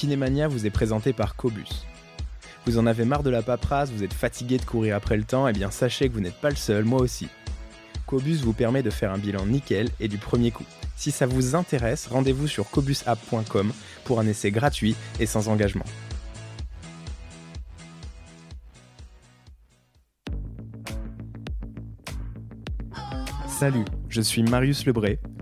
Kinemania vous est présenté par Cobus. Vous en avez marre de la paperasse, vous êtes fatigué de courir après le temps, et eh bien sachez que vous n'êtes pas le seul, moi aussi. Cobus vous permet de faire un bilan nickel et du premier coup. Si ça vous intéresse, rendez-vous sur cobusapp.com pour un essai gratuit et sans engagement. Salut, je suis Marius Lebré,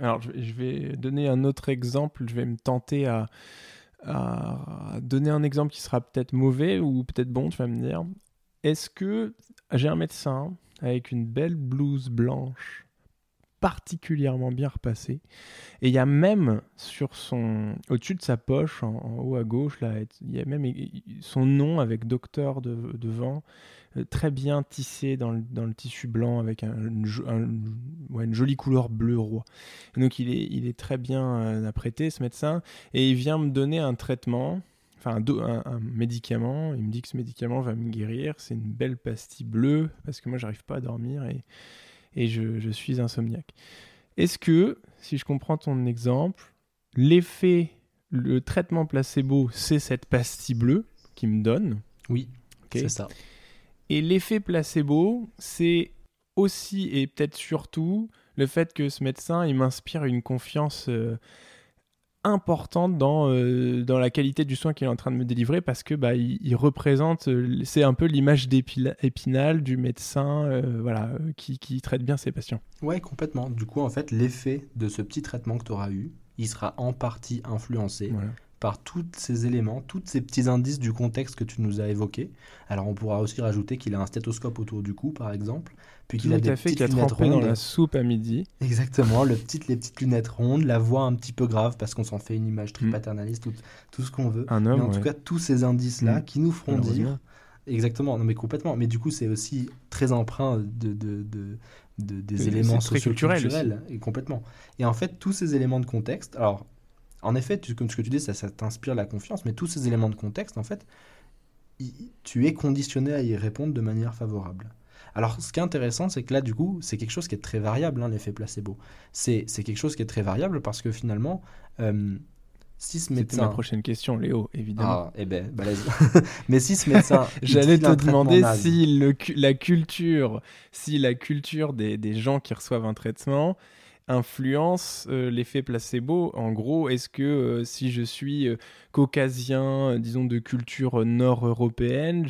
Alors, je vais donner un autre exemple. Je vais me tenter à, donner un exemple qui sera peut-être mauvais ou peut-être bon, tu vas me dire. Est-ce que j'ai un médecin avec une belle blouse blanche particulièrement bien repassée et il y a même sur son au-dessus de sa poche en, haut à gauche là il y a même son nom avec docteur devant très bien tissé dans le, dans le, tissu blanc avec un, une jolie couleur bleu roi. donc il est, il est très bien euh, apprêté ce médecin et il vient me donner un traitement, enfin un, un, médicament. Il me dit que ce médicament va me guérir. C'est une belle pastille bleue parce que moi j'arrive pas à dormir et, et je, je suis insomniaque. Est-ce que, si je comprends ton exemple, l'effet, le traitement placebo, c'est cette pastille bleue qui me donne? Oui, c'est ça. Et l'effet placebo, c'est aussi et peut-être surtout le fait que ce médecin, il m'inspire une confiance euh, importante dans, euh, dans la qualité du soin qu'il est en train de me délivrer parce que bah, il, représente, euh, c'est un peu l'image d'épinal du médecin voilà, qui, qui, traite bien ses patients. Ouais, complètement. Du coup, en fait, l'effet de ce petit traitement que tu auras eu, il sera en partie influencé par tous ces éléments, tous ces petits indices du contexte que tu nous as évoqués. Alors on pourra aussi rajouter qu'il a un stéthoscope autour du cou, par exemple, puis qu'il a des fait, petites lunettes rondes. dans la soupe à midi. Exactement, le petit, les petites lunettes rondes, la voix un petit peu grave parce qu'on s'en fait une image très mm. paternaliste, tout, tout ce qu'on veut. Un homme, mais en tout cas, tous ces indices-là mm. qui nous feront dire... Exactement, non mais complètement. Mais du coup, c'est aussi très emprunt de, de, de, de des éléments socio-culturels. Et complètement. Et en fait, tous ces éléments de contexte, alors en effet, comme ce que tu dis, ça, ça t'inspire la confiance, mais tous ces éléments de contexte, en fait, tu es conditionné à y répondre de manière favorable. Alors, ce qui est intéressant, c'est que là, du coup, c'est quelque chose qui est très variable, hein, l'effet placebo. C'est quelque chose qui est très variable parce que finalement, euh, si ce médecin... ma prochaine question, Léo, évidemment. Ah, eh ben, balèze. Mais si ce médecin... J'allais te demander si la culture, si la culture des, des gens qui reçoivent un traitement influence euh, l'effet placebo. En gros, est-ce que euh, si je suis euh, caucasien, disons de culture nord-européenne,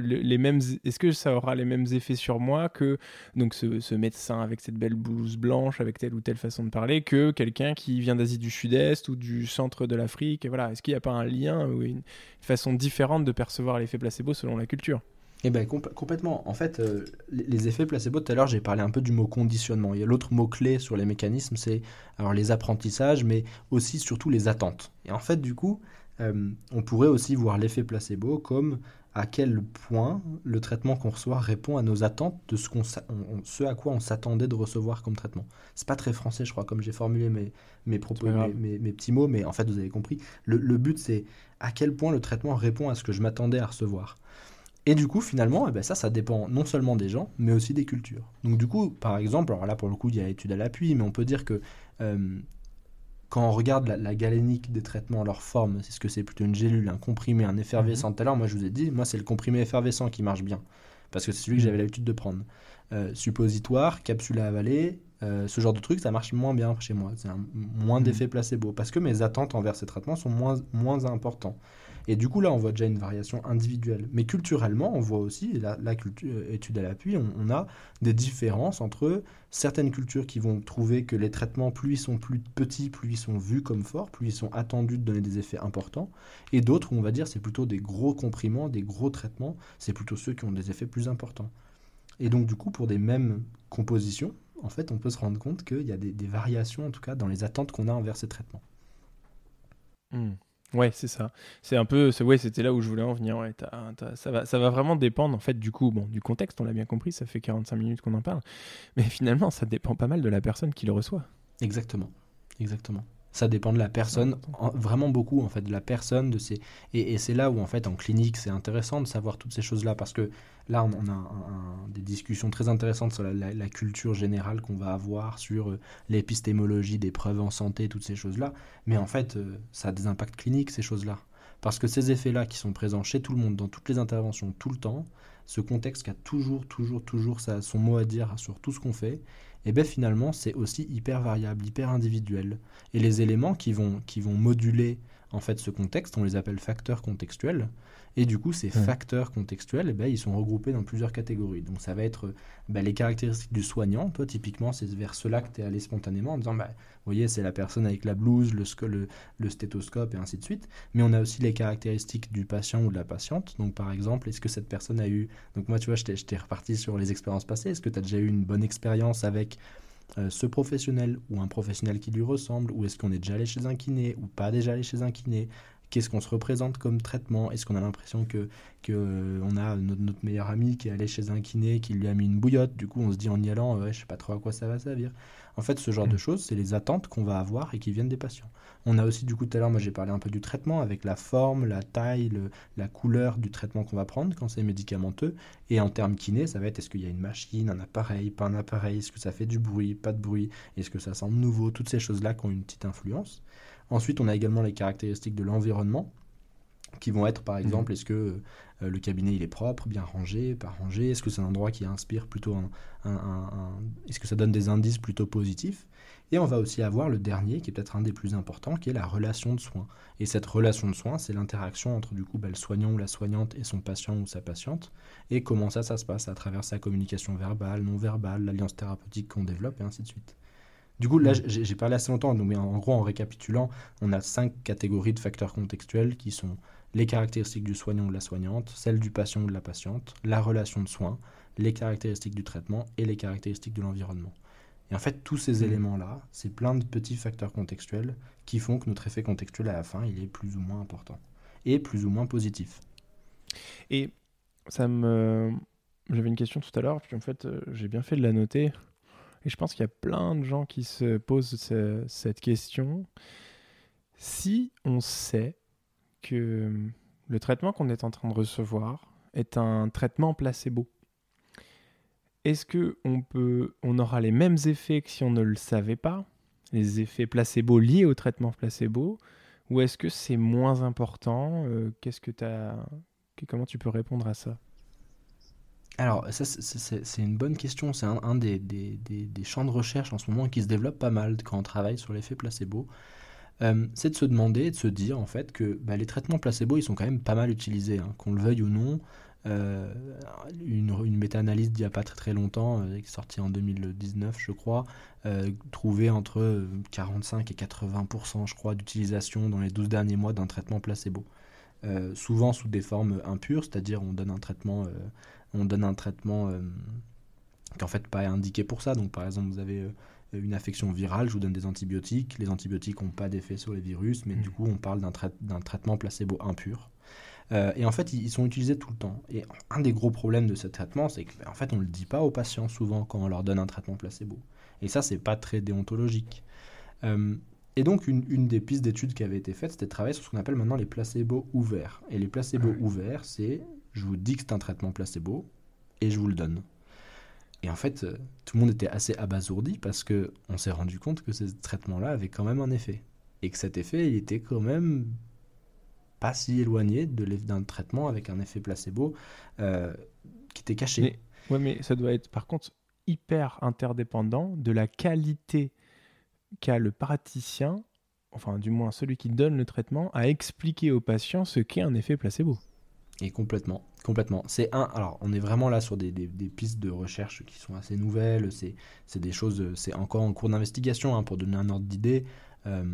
les mêmes, est-ce que ça aura les mêmes effets sur moi que donc ce, médecin avec cette belle blouse blanche, avec telle ou telle façon de parler, que quelqu'un qui vient d'Asie du Sud-Est ou du centre de l'Afrique? Voilà, est-ce qu'il n'y a pas un lien ou une façon différente de percevoir l'effet placebo selon la culture? Eh bien, complètement. En fait, euh, les effets placebo, tout à l'heure, j'ai parlé un peu du mot conditionnement. Il y a l'autre mot-clé sur les mécanismes, c'est alors les apprentissages, mais aussi surtout les attentes. Et en fait, du coup, euh, on pourrait aussi voir l'effet placebo comme à quel point le traitement qu'on reçoit répond à nos attentes de ce, qu'on, ce à quoi on s'attendait de recevoir comme traitement. C'est pas très français, je crois, comme j'ai formulé mes, mes propos, mes, mes, petits mots, mais en fait, vous avez compris. Le, le but, c'est à quel point le traitement répond à ce que je m'attendais à recevoir. Et du coup, finalement, eh ben ça, ça dépend non seulement des gens, mais aussi des cultures. Donc du coup, par exemple, alors là pour le coup, il y a étude à l'appui, mais on peut dire que euh, quand on regarde la, galénique des traitements, leur forme, c'est ce que c'est plutôt une gélule, un comprimé, un effervescent. Mhm. Tout à l'heure, moi je vous ai dit, moi c'est le comprimé effervescent qui marche bien, parce que c'est celui que j'avais l'habitude de prendre. Euh, suppositoire, capsule à avaler, euh, ce genre de truc, ça marche moins bien chez moi. C'est moins mhm. d'effet placebo, parce que mes attentes envers ces traitements sont moins, moins importants. Et du coup, là, on voit déjà une variation individuelle. Mais culturellement, on voit aussi, la, la culture, euh, étude à l'appui, on, a des différences entre certaines cultures qui vont trouver que les traitements, plus ils sont plus petits, plus ils sont vus comme forts, plus ils sont attendus de donner des effets importants. Et d'autres on va dire c'est plutôt des gros comprimants, des gros traitements, c'est plutôt ceux qui ont des effets plus importants. Et donc, du coup, pour des mêmes compositions, en fait, on peut se rendre compte qu'il y a des, variations, en tout cas, dans les attentes qu'on a envers ces traitements. Hmm. Ouais, c'est ça. C'est un peu, c'était là où je voulais en venir. Ouais, ça va, ça va vraiment dépendre en fait du coup, bon, du contexte. On l'a bien compris. Ça fait 45 minutes qu'on en parle, mais finalement, ça dépend pas mal de la personne qui le reçoit. Exactement, exactement. Ça dépend de la personne, vraiment beaucoup en fait, de la personne, de ses... et, c'est là où en fait en clinique c'est intéressant de savoir toutes ces choses-là parce que là on, a des discussions très intéressantes sur la, culture générale qu'on va avoir, sur euh, l'épistémologie des preuves en santé, toutes ces choses-là, mais en fait euh, ça a des impacts cliniques ces choses-là. Parce que ces effets-là qui sont présents chez tout le monde, dans toutes les interventions, tout le temps, ce contexte qui a toujours, toujours, toujours son mot à dire sur tout ce qu'on fait, et bien finalement c'est aussi hyper variable, hyper individuel. Et les éléments qui vont, qui vont moduler en fait ce contexte, on les appelle facteurs contextuels. Et du coup, ces facteurs contextuels, eh ben, ils sont regroupés dans plusieurs catégories. Donc ça va être ben, les caractéristiques du soignant. Toi, typiquement, c'est vers cela que tu es allé spontanément en disant, bah, vous voyez, c'est la personne avec la blouse, le, le, le, stéthoscope et ainsi de suite. Mais on a aussi les caractéristiques du patient ou de la patiente. Donc par exemple, est-ce que cette personne a eu... Donc moi, tu vois, je t'ai reparti sur les expériences passées. Est-ce que tu as déjà eu une bonne expérience avec euh, ce professionnel ou un professionnel qui lui ressemble, ou est-ce qu'on est déjà allé chez un kiné ou pas déjà allé chez un kiné, qu'est-ce qu'on se représente comme traitement? Est-ce qu'on a l'impression que, que euh, on a notre, meilleur ami qui est allé chez un kiné, qui lui a mis une bouillotte, du coup on se dit en y allant, ouais, je sais pas trop à quoi ça va servir. En fait, ce genre de mm. choses, c'est les attentes qu'on va avoir et qui viennent des patients. On a aussi, du coup, tout à l'heure, moi j'ai parlé un peu du traitement avec la forme, la taille, la couleur du traitement qu'on va prendre quand c'est médicamenteux. Et en termes kiné, ça va être est-ce qu'il y a une machine, un appareil, pas un appareil, est-ce que ça fait du bruit, pas de bruit, est-ce que ça semble nouveau, toutes ces choses-là qui ont une petite influence. Ensuite, on a également les caractéristiques de l'environnement qui vont être par mhm. exemple est-ce que euh, le cabinet il est propre, bien rangé, pas rangé, est-ce que c'est un endroit qui inspire plutôt un, est-ce que ça donne des indices plutôt positifs? Et on va aussi avoir le dernier qui est peut-être un des plus importants qui est la relation de soins. Et cette relation de soins c'est l'interaction entre du coup bah, le soignant ou la soignante et son patient ou sa patiente. Et comment ça ça se passe? À travers sa communication verbale, non verbale, l'alliance thérapeutique qu'on développe et ainsi de suite. Du coup, là, mm. j'ai parlé assez longtemps, mais en gros, en récapitulant, on a cinq catégories de facteurs contextuels qui sont les caractéristiques du soignant ou de la soignante, celles du patient ou de la patiente, la relation de soins, les caractéristiques du traitement et les caractéristiques de l'environnement. Et en fait, tous ces mm. éléments-là, c'est plein de petits facteurs contextuels qui font que notre effet contextuel à la fin, il est plus ou moins important et plus ou moins positif. Et ça me... J'avais une question tout à l'heure, puis en fait, euh, j'ai bien fait de la noter. Et je pense qu'il y a plein de gens qui se posent cette question. Si on sait que le traitement qu'on est en train de recevoir est un traitement placebo, est-ce que on aura les mêmes effets que si on ne le savait pas, les effets placebo liés au traitement placebo, ou est-ce que c'est moins important? Euh, Qu'est-ce que as Comment tu peux répondre à ça? Alors, c'est une bonne question. C'est un, des, champs de recherche en ce moment qui se développe pas mal quand on travaille sur l'effet placebo. Euh, c'est de se demander de se dire en fait que bah, les traitements placebo, ils sont quand même pas mal utilisés, hein. qu'on le veuille ou non. Euh, une, méta-analyse d'il n'y a pas très très longtemps, euh, sortie en 2019 je crois, trouvait entre 45 et 80% je crois d'utilisation dans les 12 derniers mois d'un traitement placebo. souvent sous des formes impures, c'est-à-dire on donne un traitement on donne un traitement euh, qui en fait pas indiqué pour ça. Donc par exemple, vous avez euh, une affection virale, je vous donne des antibiotiques. Les antibiotiques n'ont pas d'effet sur les virus, mais du mm. coup, on parle d'un traitement placebo impur. Euh, et en fait, ils sont utilisés tout le temps. Et un des gros problèmes de ce traitement, c'est qu'en fait, on ne le dit pas aux patients souvent quand on leur donne un traitement placebo. Et ça, c'est pas très déontologique. et donc, une, des pistes d'études qui avait été faite, c'était de travailler sur ce qu'on appelle maintenant les placebos ouverts. Et les placebos ouverts, c'est je vous dis que c'est un traitement placebo et je vous le donne. Et en fait, euh, tout le monde était assez abasourdi parce que on s'est rendu compte que ce traitement-là avait quand même un effet. Et que cet effet, il était quand même pas si éloigné d'un traitement avec un effet placebo euh, qui était caché. Mais, mais ça doit être par contre hyper interdépendant de la qualité qu'a le praticien, enfin du moins celui qui donne le traitement, à expliquer au patient ce qu'est un effet placebo. Et complètement, complètement. C'est un. Alors, on est vraiment là sur des, pistes de recherche qui sont assez nouvelles. C'est des choses. C'est encore en cours d'investigation hein, pour donner un ordre d'idée. Euh,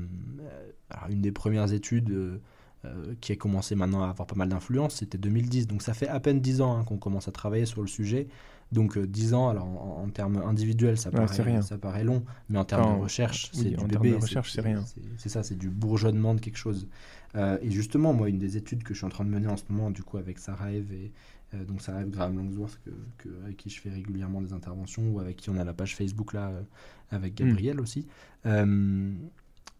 une des premières études euh, euh, qui a commencé maintenant à avoir pas mal d'influence, c'était 2010. Donc, ça fait à peine 10 ans hein, qu'on commence à travailler sur le sujet. Donc 10 ans, alors en, termes individuels, ça, paraît, rien. ça paraît long, mais en termes de recherche, c'est du bébé. de recherche, c'est rien. C'est ça, c'est du bourgeonnement de quelque chose. et justement, moi, une des études que je suis en train de mener en ce moment, du coup, avec Sarah Eve et donc Sarah Eve Graham Longsworth, que, avec qui je fais régulièrement des interventions, ou avec qui on a la page Facebook là, avec hmm. Gabriel aussi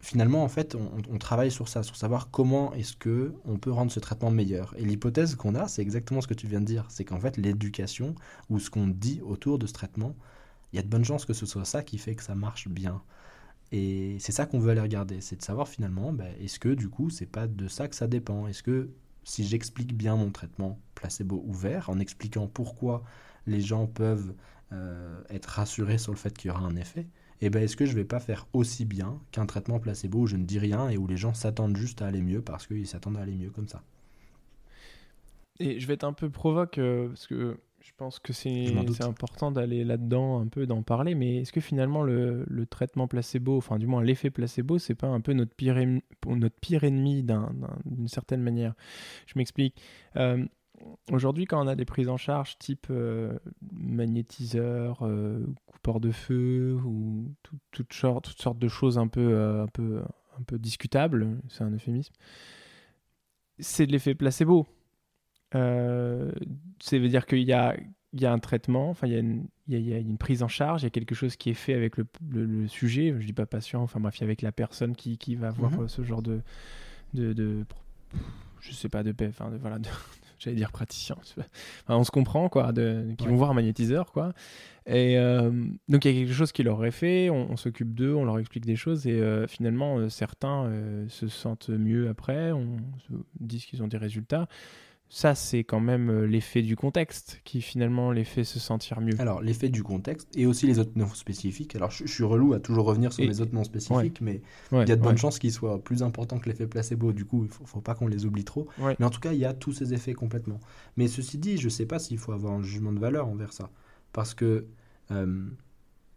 finalement, en fait, on, travaille sur ça, sur savoir comment est-ce que on peut rendre ce traitement meilleur. Et l'hypothèse qu'on a, c'est exactement ce que tu viens de dire, c'est qu'en fait, l'éducation ou ce qu'on dit autour de ce traitement, il y a de bonnes chances que ce soit ça qui fait que ça marche bien. Et c'est ça qu'on veut aller regarder, c'est de savoir finalement, ben, est-ce que du coup, c'est pas de ça que ça dépend? Est-ce que si j'explique bien mon traitement placebo ouvert, en expliquant pourquoi les gens peuvent euh, être rassurés sur le fait qu'il y aura un effet, eh ben, est-ce que je vais pas faire aussi bien qu'un traitement placebo où je ne dis rien et où les gens s'attendent juste à aller mieux parce qu'ils s'attendent à aller mieux comme ça? Et je vais être un peu provoque euh, parce que je pense que c'est important d'aller là-dedans, un peu d'en parler, mais est-ce que finalement le, traitement placebo, enfin du moins l'effet placebo, c'est pas un peu notre pire, notre pire ennemi d'une certaine manière? Je m'explique. Euh, aujourd'hui, quand on a des prises en charge type euh, magnétiseur, euh, coupeur de feu ou toutes sortes de choses un peu, euh, un peu, un peu discutables, c'est un euphémisme, c'est de l'effet placebo. ça veut dire qu'il y a, il y a un traitement, enfin il y a, une, il, y a, une, prise en charge, il y a quelque chose qui est fait avec le, le, sujet, je dis pas patient, enfin bref, avec la personne qui, qui va avoir mhm. ce genre de, de, de, je sais pas, de, enfin, de, voilà, de, j'allais dire praticien, on se comprend, quoi, de, qui vont voir un magnétiseur, quoi. Et euh, donc il y a quelque chose qui leur est fait, on, s'occupe d'eux, on leur explique des choses, et euh, finalement, euh, certains se sentent mieux après, on disent qu'ils ont des résultats ça, c'est quand même euh, l'effet du contexte qui finalement les fait se sentir mieux. Alors, l'effet du contexte et aussi les autres noms spécifiques. Alors, je, suis relou à toujours revenir sur les autres noms spécifiques, mais il y a de bonnes chances qu'ils soient plus importants que l'effet placebo. Du coup, il ne faut, pas qu'on les oublie trop. Mais en tout cas, il y a tous ces effets complètement. Mais ceci dit, je ne sais pas s'il faut avoir un jugement de valeur envers ça. Parce que, euh,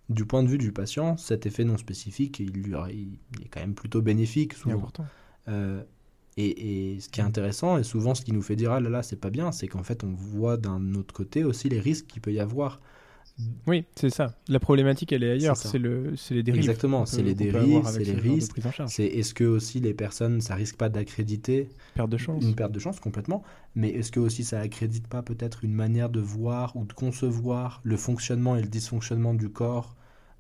du point de vue du patient, cet effet non spécifique, il, lui, il est quand même plutôt bénéfique souvent. important. Euh, et, ce qui est intéressant, et souvent ce qui nous fait dire ah là là, c'est pas bien, c'est qu'en fait on voit d'un autre côté aussi les risques qu'il peut y avoir. Oui, c'est ça. La problématique, elle est ailleurs. C'est le, les dérives. Exactement, c'est les dérives, c'est les risques. C'est est-ce que aussi les personnes, ça risque pas d'accréditer perte de chance, une perte de chance complètement. Mais est-ce que aussi ça accrédite pas peut-être une manière de voir ou de concevoir le fonctionnement et le dysfonctionnement du corps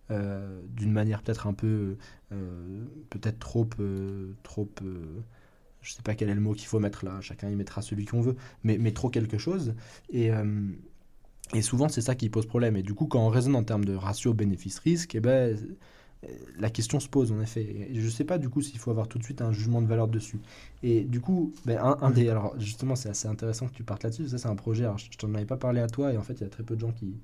euh, d'une manière peut-être un peu, euh, peut-être trop, euh, trop je sais pas quel est le mot qu'il faut mettre là, chacun y mettra celui qu'on veut, mais, mais trop quelque chose. Et, euh, souvent, c'est ça qui pose problème. Et du coup, quand on raisonne en termes de ratio bénéfice-risque, eh ben, euh, la question se pose en effet. je ne sais pas du coup s'il faut avoir tout de suite un jugement de valeur dessus. Et du coup, ben, un, des. Alors justement, c'est assez intéressant que tu partes là-dessus. Ça, c'est un projet. Je, ne t'en avais pas parlé à toi, et en fait, il y a très peu de gens qui,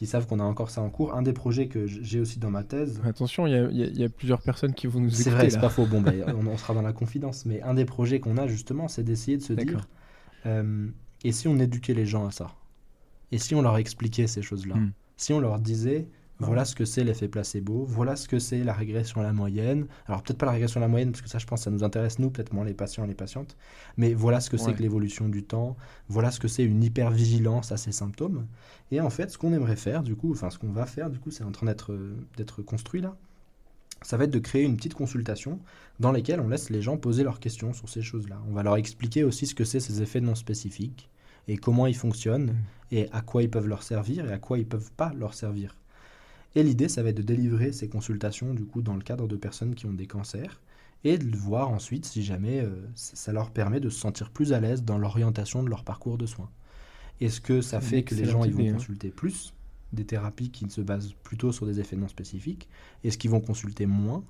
qui savent qu'on a encore ça en cours. Un des projets que j'ai aussi dans ma thèse. Attention, il y, a plusieurs personnes qui vont nous écouter. C'est vrai, c'est pas faux. Bon, ben, on, sera dans la confidence. Mais un des projets qu'on a justement, c'est d'essayer de se dire euh, et si on éduquait les gens à ça? Et si on leur expliquait ces choses-là? Hmm. Si on leur disait voilà ce que c'est l'effet placebo, voilà ce que c'est la régression à la moyenne. Alors peut-être pas la régression à la moyenne, parce que ça je pense ça nous intéresse nous, peut-être moins les patients et les patientes, mais voilà ce que c'est que l'évolution du temps, voilà ce que c'est une hypervigilance à ces symptômes. Et en fait, ce qu'on aimerait faire, du coup, enfin ce qu'on va faire, du coup, c'est en train d'être, d'être construit là, ça va être de créer une petite consultation dans laquelle on laisse les gens poser leurs questions sur ces choses-là. On va leur expliquer aussi ce que c'est ces effets non spécifiques et comment ils fonctionnent mmh. et à quoi ils peuvent leur servir et à quoi ils peuvent pas leur servir. Et l'idée, ça va être de délivrer ces consultations du coup dans le cadre de personnes qui ont des cancers et de voir ensuite si jamais euh, ça leur permet de se sentir plus à l'aise dans l'orientation de leur parcours de soins. Est-ce que ça fait que les gens ils vont hein. consulter plus des thérapies qui se basent plutôt sur des effets non spécifiques? Est-ce qu'ils vont consulter moins?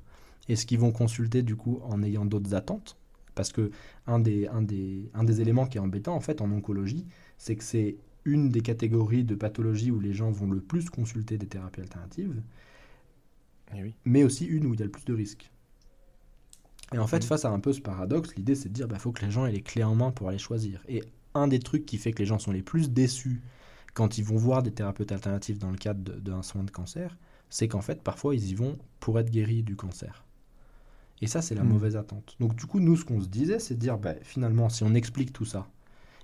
Est-ce qu'ils vont consulter du coup en ayant d'autres attentes? Parce que un des, un, des, un des éléments qui est embêtant en fait en oncologie, c'est que c'est une des catégories de pathologies où les gens vont le plus consulter des thérapies alternatives, eh mais aussi une où il y a le plus de risques. Et en fait, face à un peu ce paradoxe, l'idée c'est de dire qu'il bah, faut que les gens aient les clés en main pour aller choisir. Et un des trucs qui fait que les gens sont les plus déçus quand ils vont voir des thérapeutes alternatifs dans le cadre d'un soin de cancer, c'est qu'en fait, parfois, ils y vont pour être guéris du cancer. Et ça, c'est la hmm. mauvaise attente. Donc, du coup, nous, ce qu'on se disait, c'est de dire, bah, finalement, si on explique tout ça,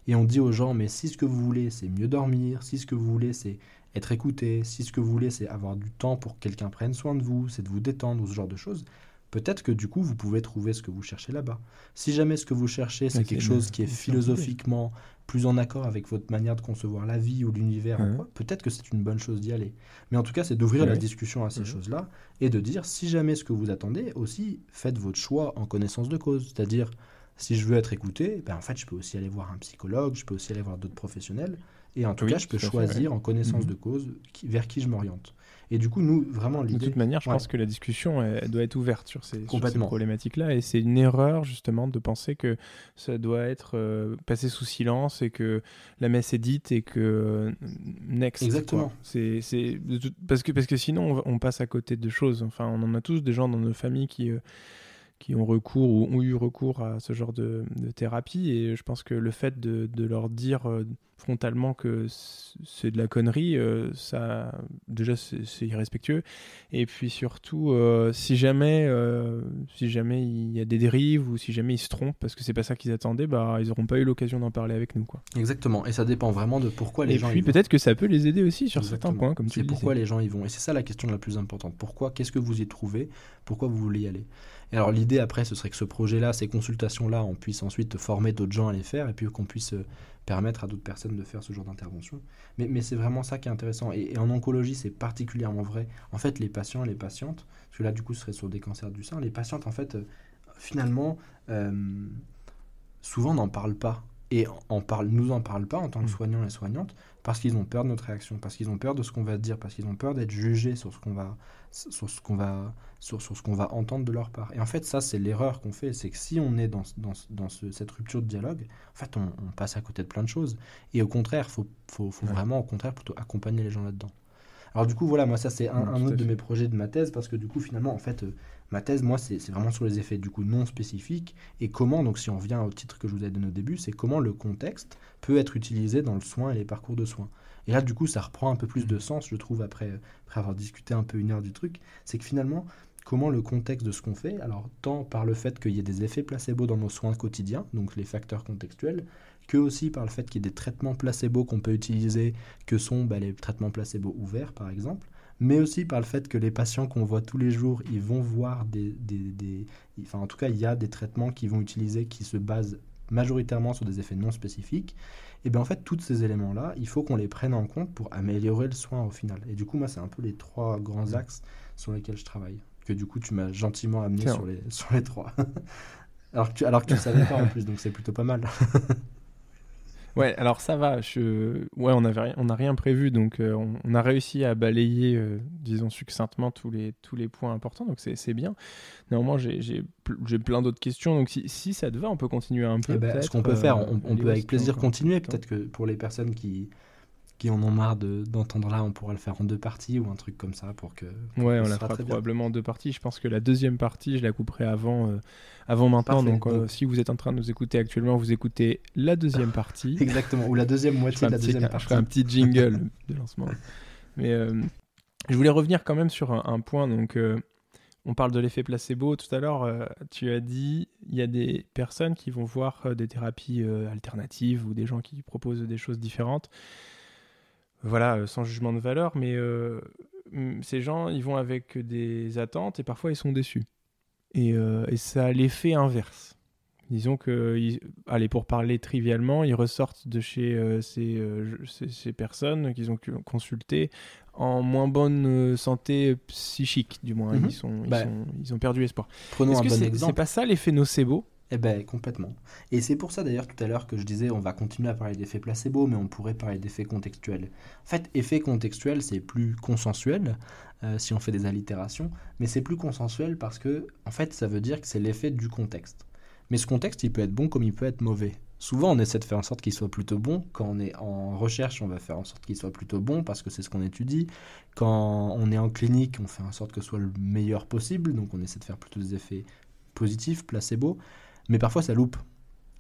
et on dit aux gens, mais si ce que vous voulez, c'est mieux dormir, si ce que vous voulez, c'est être écouté, si ce que vous voulez c'est avoir du temps pour que quelqu'un prenne soin de vous, c'est de vous détendre ou ce genre de choses, peut-être que du coup vous pouvez trouver ce que vous cherchez là-bas. Si jamais ce que vous cherchez c'est quelque chose qui est philosophiquement plus en accord avec votre manière de concevoir la vie ou l'univers, peut-être que c'est une bonne chose d'y aller. Mais en tout cas, c'est d'ouvrir la discussion à ces choses-là et de dire si jamais ce que vous attendez, aussi faites votre choix en connaissance de cause. C'est-à-dire, si je veux être écouté, ben en fait, je peux aussi aller voir un psychologue, je peux aussi aller voir d'autres professionnels. Et en tout cas, je peux choisir en connaissance mhm. de cause vers qui je m'oriente. Et du coup, nous, vraiment, l'idée. De toute manière, je pense que la discussion elle, doit être ouverte sur ces, problématiques-là. Et c'est une erreur, justement, de penser que ça doit être euh, passé sous silence et que la messe est dite et que euh, next. Exactement. C'est, parce, que, parce que sinon, on, passe à côté de choses. Enfin, on en a tous des gens dans nos familles qui. Euh, qui ont recours ou ont eu recours à ce genre de, thérapie. Et je pense que le fait de, leur dire euh, frontalement que c'est de la connerie, euh, ça, déjà, c'est irrespectueux. Et puis surtout, euh, si jamais, si jamais il y a des dérives ou si jamais ils se trompent parce que c'est pas ça qu'ils attendaient, bah, ils n'auront pas eu l'occasion d'en parler avec nous. Quoi. Exactement. Et ça dépend vraiment de pourquoi les gens. Et puis peut-être que ça peut les aider aussi sur certains points, comme tu C'est pourquoi les gens y vont. Et c'est ça la question la plus importante. Pourquoi Qu'est-ce que vous y trouvez? Pourquoi vous voulez y aller? Et alors l'idée après, ce serait que ce projet-là, ces consultations-là, on puisse ensuite former d'autres gens à les faire et puis qu'on puisse euh, permettre à d'autres personnes de faire ce genre d'intervention. Mais, mais c'est vraiment ça qui est intéressant. Et, en oncologie, c'est particulièrement vrai. En fait, les patients et les patientes, parce que là, du coup, ce serait sur des cancers du sein, les patientes, en fait, euh, finalement, euh, souvent n'en parlent pas. Et en parle, nous en parlent pas en tant que mmh. soignants et soignantes parce qu'ils ont peur de notre réaction, parce qu'ils ont peur de ce qu'on va dire, parce qu'ils ont peur d'être jugés sur ce qu'on va, sur ce qu'on va, sur, sur, ce qu'on va entendre de leur part. Et en fait, ça, c'est l'erreur qu'on fait, c'est que si on est dans, dans, dans cette rupture de dialogue, en fait, on, passe à côté de plein de choses. Et au contraire, faut, faut, faut vraiment, au contraire, plutôt accompagner les gens là-dedans. Alors du coup, voilà, moi, ça, c'est un, autre de mes projets de ma thèse, parce que du coup, finalement, en fait, euh, ma thèse, moi, c'est vraiment sur les effets du coup non spécifiques et comment, donc si on revient au titre que je vous ai donné au début, c'est comment le contexte peut être utilisé dans le soin et les parcours de soins. Et là, du coup, ça reprend un peu plus de sens, je trouve, après, avoir discuté un peu une heure du truc. C'est que finalement, comment le contexte de ce qu'on fait, alors tant par le fait qu'il y ait des effets placebo dans nos soins quotidiens, donc les facteurs contextuels, que aussi par le fait qu'il y ait des traitements placebo qu'on peut utiliser, que sont bah, les traitements placebo ouverts, par exemple, mais aussi par le fait que les patients qu'on voit tous les jours, ils vont voir des, des, Enfin, en tout cas, il y a des traitements qu'ils vont utiliser qui se basent majoritairement sur des effets non spécifiques et bien en fait, tous ces éléments-là, il faut qu'on les prenne en compte pour améliorer le soin au final. Et du coup, moi, c'est un peu les trois grands axes sur lesquels je travaille. Que du coup, tu m'as gentiment amené sur les, sur les trois. alors, que tu, alors que tu ne savais pas en plus, donc c'est plutôt pas mal. Ouais, alors ça va. Je... Ouais, on avait on n'a rien prévu, donc euh, on, a réussi à balayer, euh, disons succinctement tous les tous les points importants, donc c'est bien. Néanmoins, j'ai plein d'autres questions, donc si, si, ça te va, on peut continuer un peu. Eh ben, ce qu'on peut faire, on, on peut avec plaisir continuer. Peut-être que pour les personnes qui qui en ont marre d'entendre là, on pourra le faire en deux parties ou un truc comme ça pour que. ouais, on la fera probablement en deux parties. Je pense que la deuxième partie, je la couperai avant, euh, avant maintenant. donc, euh, si vous êtes en train de nous écouter actuellement, vous écoutez la deuxième partie. Exactement, ou la deuxième moitié de la deuxième partie. Je ferai un petit jingle de lancement. Mais euh, je voulais revenir quand même sur un, point. Donc, on parle de l'effet placebo. Tout à l'heure, tu as dit il y a des personnes qui vont voir des thérapies alternatives ou des gens qui proposent des choses différentes voilà, euh, sans jugement de valeur, mais euh, ces gens, ils vont avec des attentes et parfois ils sont déçus. Et, euh, ça a l'effet inverse. Disons que, allez, pour parler trivialement, ils ressortent de chez ces, personnes qu'ils ont consultées en moins bonne santé psychique, du moins. Mhm. Bah, ils, ont perdu espoir. Prenons un bon exemple. C'est pas ça l'effet nocebo? Eh ben complètement. Et c'est pour ça d'ailleurs tout à l'heure que je disais on va continuer à parler d'effets placebo, mais on pourrait parler d'effets contextuels. En fait, effet contextuel, c'est plus consensuel euh, si on fait des allitérations, mais c'est plus consensuel parce que en fait ça veut dire que c'est l'effet du contexte. Mais ce contexte, il peut être bon comme il peut être mauvais. Souvent, on essaie de faire en sorte qu'il soit plutôt bon. Quand on est en recherche, on va faire en sorte qu'il soit plutôt bon parce que c'est ce qu'on étudie. Quand on est en clinique, on fait en sorte que ce soit le meilleur possible. Donc, on essaie de faire plutôt des effets positifs, placebo. Mais parfois, ça loupe.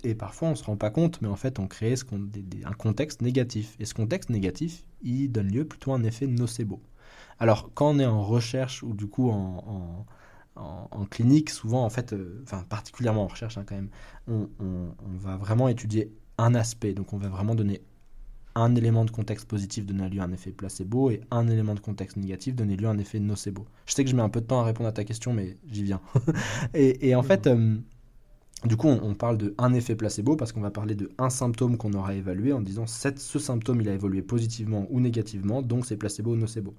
Et parfois, on ne se rend pas compte, mais en fait, on crée ce un contexte négatif. Et ce contexte négatif, il donne lieu plutôt à un effet nocebo. Alors, quand on est en recherche ou du coup en, en, clinique, souvent, en fait, euh, enfin, particulièrement en recherche hein, quand même, on, on, va vraiment étudier un aspect. Donc, on va vraiment donner un élément de contexte positif donnait lieu à un effet placebo et un élément de contexte négatif donnait lieu à un effet nocebo. Je sais que je mets un peu de temps à répondre à ta question, mais j'y viens. et, en fait, euh, du coup, on, parle de un effet placebo parce qu'on va parler de un symptôme qu'on aura évalué en disant ce symptôme il a évolué positivement ou négativement, donc c'est placebo ou nocebo.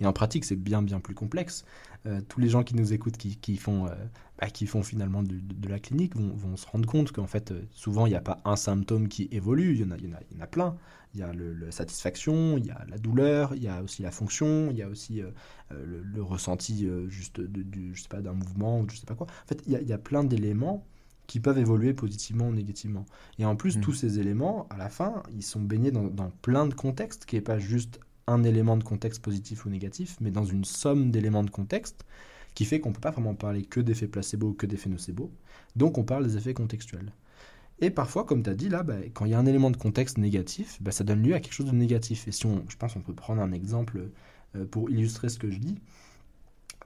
Et en pratique, c'est bien bien plus complexe. Euh, tous les gens qui nous écoutent, qui, font, euh, bah, qui font finalement de, la clinique, vont, se rendre compte qu'en fait, souvent, il n'y a pas un symptôme qui évolue, il y en a, a, plein il y a la satisfaction, il y a la douleur, il y a aussi la fonction, il y a aussi euh, euh, le, ressenti euh, juste d'un mouvement ou je sais pas quoi. En fait, il y a, plein d'éléments qui peuvent évoluer positivement ou négativement. Et en plus, mmh. tous ces éléments, à la fin, ils sont baignés dans, plein de contextes, qui n'est pas juste un élément de contexte positif ou négatif, mais dans une somme d'éléments de contexte qui fait qu'on ne peut pas vraiment parler que d'effets placebo ou que d'effets nocebo. Donc on parle des effets contextuels. Et parfois, comme tu as dit, là, bah, quand il y a un élément de contexte négatif, bah, ça donne lieu à quelque chose de négatif. Et si on, je pense qu'on peut prendre un exemple euh, pour illustrer ce que je dis.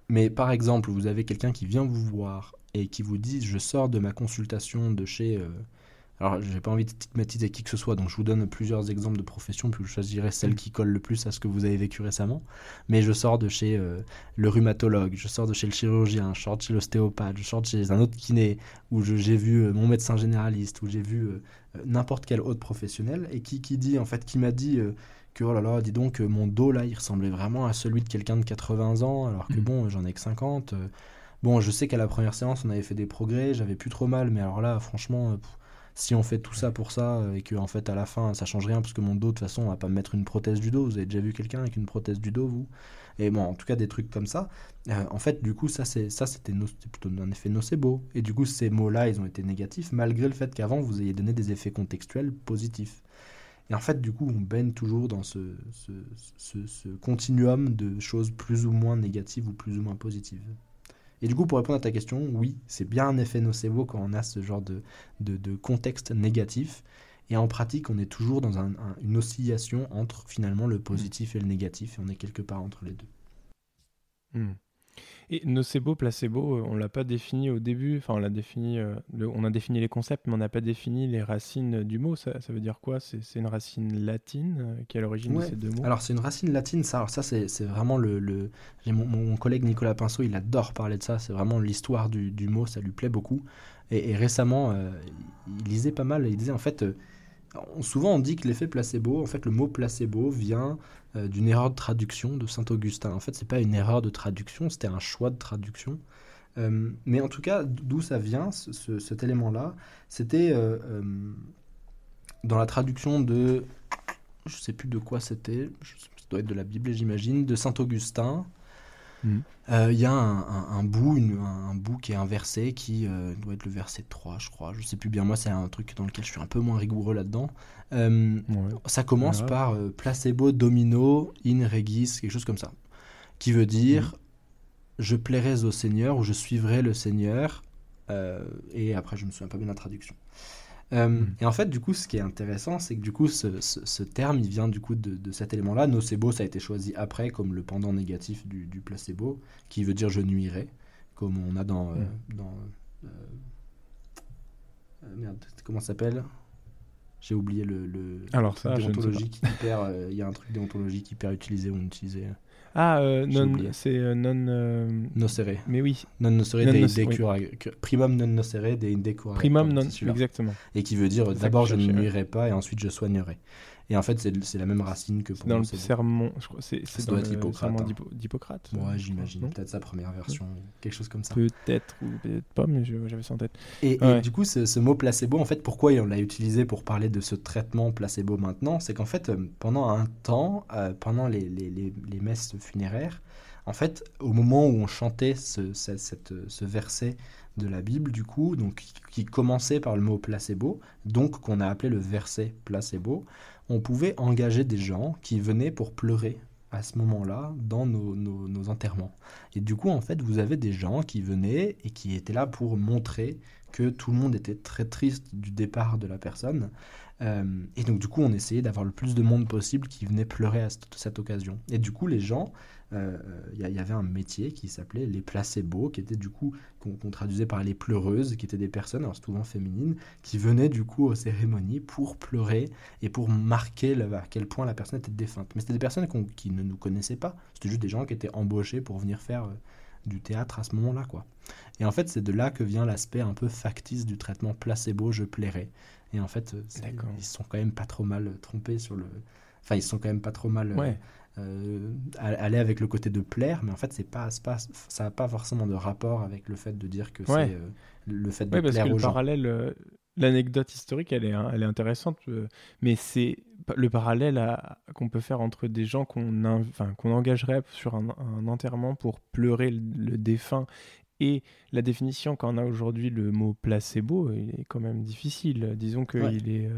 Mais par exemple, vous avez quelqu'un qui vient vous voir et qui vous dit Je sors de ma consultation de chez euh, alors, j'ai pas envie de stigmatiser qui que ce soit, donc je vous donne plusieurs exemples de professions, puis je choisirai celle mm. qui colle le plus à ce que vous avez vécu récemment. Mais je sors de chez euh, le rhumatologue, je sors de chez le chirurgien, je sors de chez l'ostéopathe, je sors de chez un autre kiné, où j'ai vu euh, mon médecin généraliste, où j'ai vu n'importe quel autre professionnel, et qui, qui dit, en fait, qui m'a dit que, oh là là, dis donc, mon dos, là, il ressemblait vraiment à celui de quelqu'un de 80 ans, alors que mm. bon, j'en ai que 50. Bon, je sais qu'à la première séance, on avait fait des progrès, j'avais plus trop mal, mais alors là, franchement si on fait tout ça pour ça et que en fait à la fin ça change rien parce que mon dos de toute façon on va pas me mettre une prothèse du dos. Vous avez déjà vu quelqu'un avec une prothèse du dos vous? Et bon en tout cas des trucs comme ça. Euh, en fait du coup ça c'est ça c'était plutôt un effet nocebo. Et du coup ces mots là ils ont été négatifs malgré le fait qu'avant vous ayez donné des effets contextuels positifs. Et en fait du coup on baigne toujours dans ce continuum de choses plus ou moins négatives ou plus ou moins positives et du coup, pour répondre à ta question, oui, c'est bien un effet nocebo quand on a ce genre de, de, contexte négatif. Et en pratique, on est toujours dans une oscillation entre finalement le positif et le négatif, et on est quelque part entre les deux. Hmm. Et nocebo, placebo, euh, on l'a pas défini au début. Enfin, on l'a défini. Euh, on a défini les concepts, mais on n'a pas défini les racines du mot. Ça, ça veut dire quoi? C'est une racine latine? Euh, qui est à l'origine de ces deux mots? Alors c'est une racine latine. Ça, alors ça c'est vraiment le. le... Mon, mon, collègue Nicolas Pinceau, il adore parler de ça. C'est vraiment l'histoire du, du, mot. Ça lui plaît beaucoup. Et, récemment, il lisait pas mal. il disait en fait souvent on dit que l'effet placebo, en fait le mot placebo vient euh, d'une erreur de traduction de Saint-Augustin. En fait, c'est pas une erreur de traduction, c'était un choix de traduction. Euh, mais en tout cas, d'où ça vient, cet élément-là, c'était euh, dans la traduction de, je sais plus de quoi c'était, ça doit être de la Bible, j'imagine, de Saint-Augustin. Mm. Euh, il y a un, bout, un, bout qui est inversé, qui euh, doit être le verset 3, je crois. Je sais plus bien. Moi, c'est un truc dans lequel je suis un peu moins rigoureux là-dedans. Euh, ça commence par placebo domino in regis, quelque chose comme ça. Qui veut dire je plairai au Seigneur ou je suivrai le Seigneur. et après, je me souviens pas bien de la traduction. Euh, hmm. Et en fait, du coup, ce qui est intéressant, c'est que du coup, ce, terme, il vient du coup de, cet élément-là. Nocebo, ça a été choisi après comme le pendant négatif du, placebo, qui veut dire je nuirai, comme on a dans. Euh, hmm. dans euh, merde, comment ça s'appelle? J'ai oublié le. le Alors ça, déontologique hyper. Il y a un truc déontologique hyper utilisé ou utilisé. Ah, euh, non, c'est euh, non. Euh, nocere. Mais oui. Non nocere de inde Primum non nocere de inde Primum non, exactement. Et qui veut dire d'abord je ne nuirai pas et ensuite je soignerai. Et en fait, c'est la même racine que pour Dans le sermon, je crois, c'est dans le sermon hein. d'Hippocrate. Ouais, j'imagine. Peut-être sa première version, quelque chose comme ça. Peut-être ou peut-être pas, mais j'avais ça en tête. Et, du coup, ce, mot placebo, en fait, pourquoi on l'a utilisé pour parler de ce traitement placebo maintenant? C'est qu'en fait, euh, pendant un temps, euh, pendant les, les, les, messes funéraires, en fait, au moment où on chantait ce, cette, ce verset de la Bible, du coup, donc qui commençait par le mot placebo, donc qu'on a appelé le verset placebo, on pouvait engager des gens qui venaient pour pleurer à ce moment-là dans nos, enterrements. Et du coup, en fait, vous avez des gens qui venaient et qui étaient là pour montrer que tout le monde était très triste du départ de la personne. Euh, et donc du coup, on essayait d'avoir le plus de monde possible qui venait pleurer à cette, cette occasion. Et du coup, les gens, il euh, y, avait un métier qui s'appelait les placebos, qui était du coup, qu'on traduisait par les pleureuses, qui étaient des personnes, alors souvent féminines, qui venaient du coup aux cérémonies pour pleurer et pour marquer à quel point la personne était défunte. Mais c'était des personnes qui ne nous connaissaient pas, c'était juste des gens qui étaient embauchés pour venir faire euh, du théâtre à ce moment-là, quoi. Et en fait, c'est de là que vient l'aspect un peu factice du traitement placebo, je plairais. Et en fait, euh, ils sont quand même pas trop mal trompés sur le. Enfin, ils sont quand même pas trop mal. Ouais euh, aller avec le côté de plaire, mais en fait, c'est pas, pas, ça n'a pas forcément de rapport avec le fait de dire que c'est euh, le fait de ouais, plaire parce que aux le Parallèle, euh, l'anecdote historique, elle est, elle est intéressante, euh, mais c'est le parallèle qu'on peut faire entre des gens qu'on qu'on engagerait sur un, enterrement pour pleurer le, défunt et la définition qu'on a aujourd'hui le mot placebo il est quand même difficile. Disons qu'il est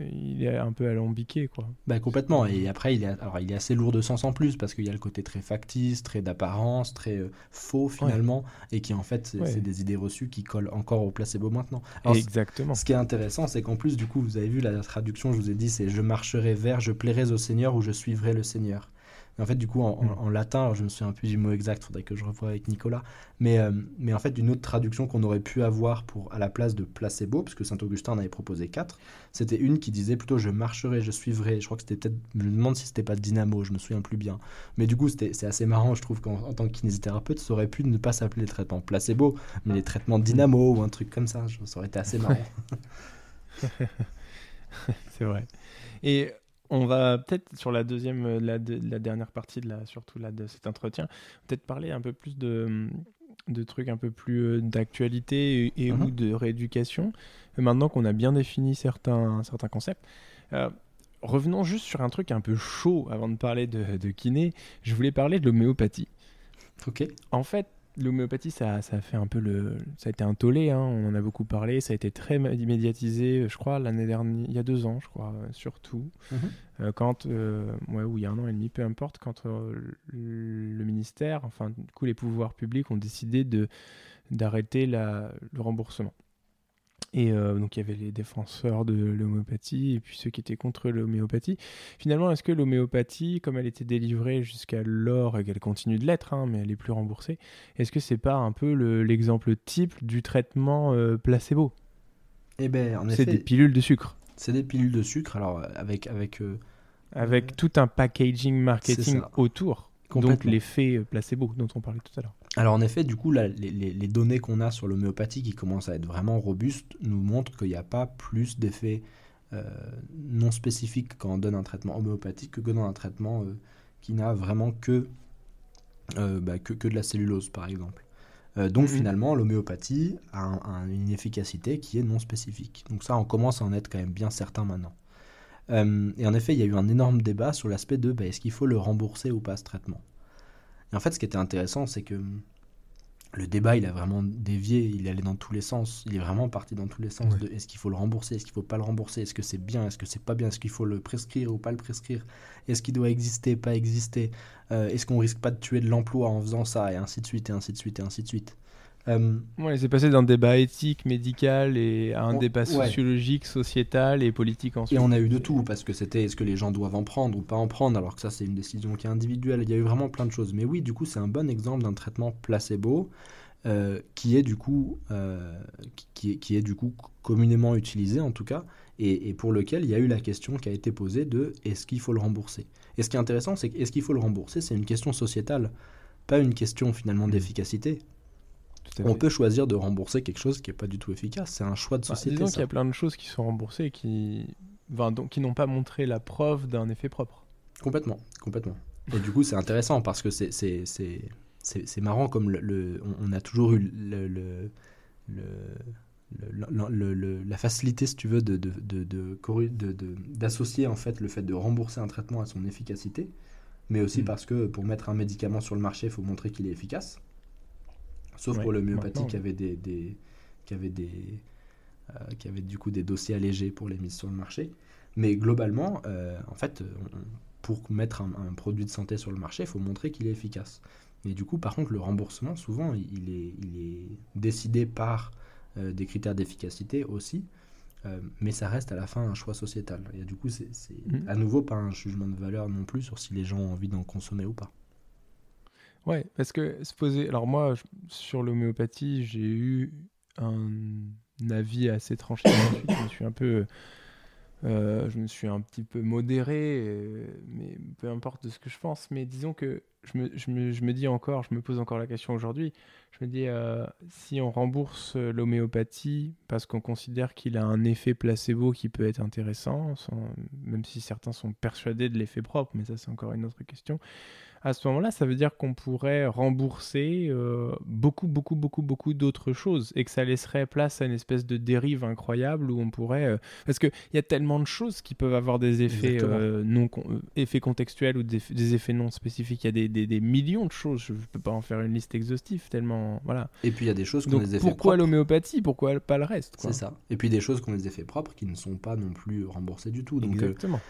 il est un peu alambiqué quoi. Bah complètement et après il est alors il est assez lourd de sens en plus parce qu'il y a le côté très factice, très d'apparence, très euh, faux finalement et qui en fait c'est des idées reçues qui collent encore au placebo maintenant. Exactement. Ce qui est intéressant c'est qu'en plus du coup vous avez vu la traduction je vous ai dit c'est je marcherai vers je plairai au Seigneur ou je suivrai le Seigneur en fait, du coup, en, mm. latin, je me souviens plus du mot exact, faudrait que je revoie avec Nicolas. Mais, euh, mais en fait, une autre traduction qu'on aurait pu avoir pour, à la place de placebo, puisque saint Augustin en avait proposé quatre, c'était une qui disait plutôt je marcherai, je suivrai. Je crois que c'était peut-être, je me demande si c'était pas dynamo, je me souviens plus bien. Mais du coup, c'est assez marrant, je trouve qu'en tant que kinésithérapeute, ça aurait pu ne pas s'appeler les traitements placebo, mais les traitements dynamo ou un truc comme ça. Ça aurait été assez marrant. c'est vrai. Et on va peut-être sur la deuxième, euh, la, la, dernière partie de la, surtout là de cet entretien, peut-être parler un peu plus de, de trucs un peu plus euh, d'actualité et, ou mhm. de rééducation. Maintenant qu'on a bien défini certains, certains concepts, euh, revenons juste sur un truc un peu chaud avant de parler de, de kiné. Je voulais parler de l'homéopathie. Ok. En fait, l'homéopathie, ça, ça a fait un peu le, ça a été un tollé. Hein, on en a beaucoup parlé. Ça a été très médiatisé, je crois, l'année dernière, il y a deux ans, je crois, euh, surtout. Mhm. Euh, quand, euh, ouais, ou il y a un an et demi, peu importe, quand le ministère, enfin, du coup, les pouvoirs publics ont décidé de d'arrêter le remboursement. Et euh, donc il y avait les défenseurs de l'homéopathie et puis ceux qui étaient contre l'homéopathie. Finalement, est-ce que l'homéopathie, comme elle était délivrée jusqu'à l'or et qu'elle continue de l'être, hein, mais elle est plus remboursée, est-ce que c'est pas un peu l'exemple type du traitement euh, placebo? Eh ben, en effet. C'est des pilules de sucre. C'est des pilules de sucre, alors avec avec euh, avec tout un packaging marketing autour. Donc l'effet placebo dont on parlait tout à l'heure. Alors en effet, du coup, les, données qu'on a sur l'homéopathie qui commencent à être vraiment robustes nous montrent qu'il n'y a pas plus d'effets euh, non spécifiques quand on donne un traitement homéopathique que dans un traitement euh, qui n'a vraiment que, euh, bah, que, de la cellulose, par exemple. donc mhm. finalement, l'homéopathie a, une efficacité qui est non spécifique. Donc ça, on commence à en être quand même bien certain maintenant. et en effet, il y a eu un énorme débat sur l'aspect de bah, est-ce qu'il faut le rembourser ou pas ce traitement? Et en fait, ce qui était intéressant, c'est que le débat, il a vraiment dévié, il allait dans tous les sens. Il est vraiment parti dans tous les sens de est-ce qu'il faut le rembourser, est-ce qu'il faut pas le rembourser, est-ce que c'est bien, est-ce que c'est pas bien, est-ce qu'il faut le prescrire ou pas le prescrire, est-ce qu'il doit exister, pas exister, euh, est-ce qu'on risque pas de tuer de l'emploi en faisant ça, et ainsi de suite, et ainsi de suite, et ainsi de suite. Euh, ouais, c'est passé d'un débat éthique, médical et à un débat sociologique, sociétal et politique ensuite. Et on a eu de tout, parce que c'était est-ce que les gens doivent en prendre ou pas en prendre, alors que ça c'est une décision qui est individuelle. Il y a eu vraiment plein de choses. Mais oui, du coup, c'est un bon exemple d'un traitement placebo euh, qui est du coup euh, qui, est, qui est du coup communément utilisé en tout cas, et, pour lequel il y a eu la question qui a été posée de est-ce qu'il faut le rembourser? Et ce qui est intéressant, c'est qu'est-ce qu'il faut le rembourser, c'est une question sociétale, pas une question finalement mmh. d'efficacité on peut choisir de rembourser quelque chose qui n'est pas du tout efficace. C'est un choix de bah, société. disons qu'il y a plein de choses qui sont remboursées et qui, donc, qui n'ont pas montré la preuve d'un effet propre. Complètement, complètement. Et du coup, c'est intéressant parce que c'est, c'est, c'est, marrant comme le, on, a toujours eu le, le, le la facilité, si tu veux, de, de, de, d'associer en fait le fait de rembourser un traitement à son efficacité, mais aussi mm. parce que pour mettre un médicament sur le marché, il faut montrer qu'il est efficace. Sauf pour l'homéopathie qui avait des, qui avait des euh, qui avait du coup des dossiers allégés pour les mises sur le marché. Mais globalement, euh, en fait, pour mettre un, produit de santé sur le marché, il faut montrer qu'il est efficace. Et du coup, par contre, le remboursement, souvent, il est, il est décidé par des critères d'efficacité aussi. mais ça reste à la fin un choix sociétal. Et du coup, c'est mmh. à nouveau pas un jugement de valeur non plus sur si les gens ont envie d'en consommer ou pas. Ouais, parce que se poser. Alors, moi, sur l'homéopathie, j'ai eu un avis assez tranché. Je me suis un peu. Euh, je me suis un petit peu modéré, euh, mais peu importe de ce que je pense. Mais disons que je me, je me, je me dis encore, je me pose encore la question aujourd'hui. Je me dis, euh, si on rembourse l'homéopathie parce qu'on considère qu'il a un effet placebo qui peut être intéressant, même si certains sont persuadés de l'effet propre, mais ça c'est encore une autre question à ce moment-là, ça veut dire qu'on pourrait rembourser euh, beaucoup, beaucoup, beaucoup, beaucoup d'autres choses et que ça laisserait place à une espèce de dérive incroyable où on pourrait. Euh, parce qu'il y a tellement de choses qui peuvent avoir des effets, euh, non effets contextuels ou des, effets non spécifiques. Il y a des, des, millions de choses. Je ne peux pas en faire une liste exhaustive tellement. Voilà. Et puis il y a des choses qui ont des effets Pourquoi l'homéopathie? Pourquoi pas le reste C'est ça. Et puis des choses qui ont des effets propres qui ne sont pas non plus remboursées du tout. Donc, Exactement.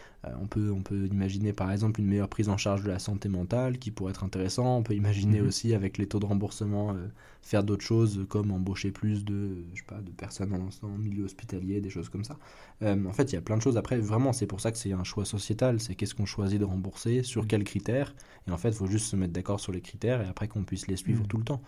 on, peut, on peut imaginer par exemple une meilleure prise en charge de la santé mentale qui pourrait être intéressant. On peut imaginer mhm. aussi avec les taux de remboursement euh, faire d'autres choses comme embaucher plus de, je sais pas, de personnes en, milieu hospitalier, des choses comme ça. Euh, en fait, il y a plein de choses. Après, vraiment, c'est pour ça que c'est un choix sociétal. C'est qu'est-ce qu'on choisit de rembourser, sur mhm. quels critères. Et en fait, il faut juste se mettre d'accord sur les critères et après qu'on puisse les suivre mhm. tout le temps.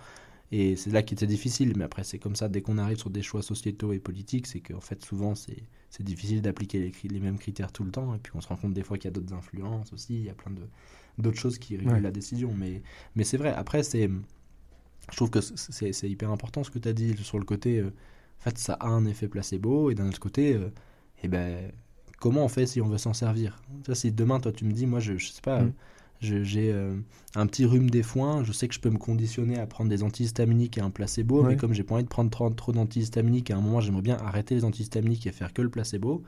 Et c'est là qui était difficile, mais après c'est comme ça, dès qu'on arrive sur des choix sociétaux et politiques, c'est qu'en fait souvent c'est, difficile d'appliquer les, les, mêmes critères tout le temps, et puis on se rend compte des fois qu'il y a d'autres influences aussi, il y a plein de, d'autres choses qui régulent la décision. Mais, mais c'est vrai, après, c'est, je trouve que c'est, hyper important ce que tu as dit sur le côté, euh, en fait, ça a un effet placebo, et d'un autre côté, euh, eh ben, comment on fait si on veut s'en servir? Ça, si demain, toi, tu me dis, moi, je, je sais pas. Mm. j'ai euh, un petit rhume des foins, je sais que je peux me conditionner à prendre des antihistaminiques et un placebo, mais comme j'ai pas envie de prendre trop, trop d'antihistaminiques, à un moment j'aimerais bien arrêter les antihistaminiques et faire que le placebo,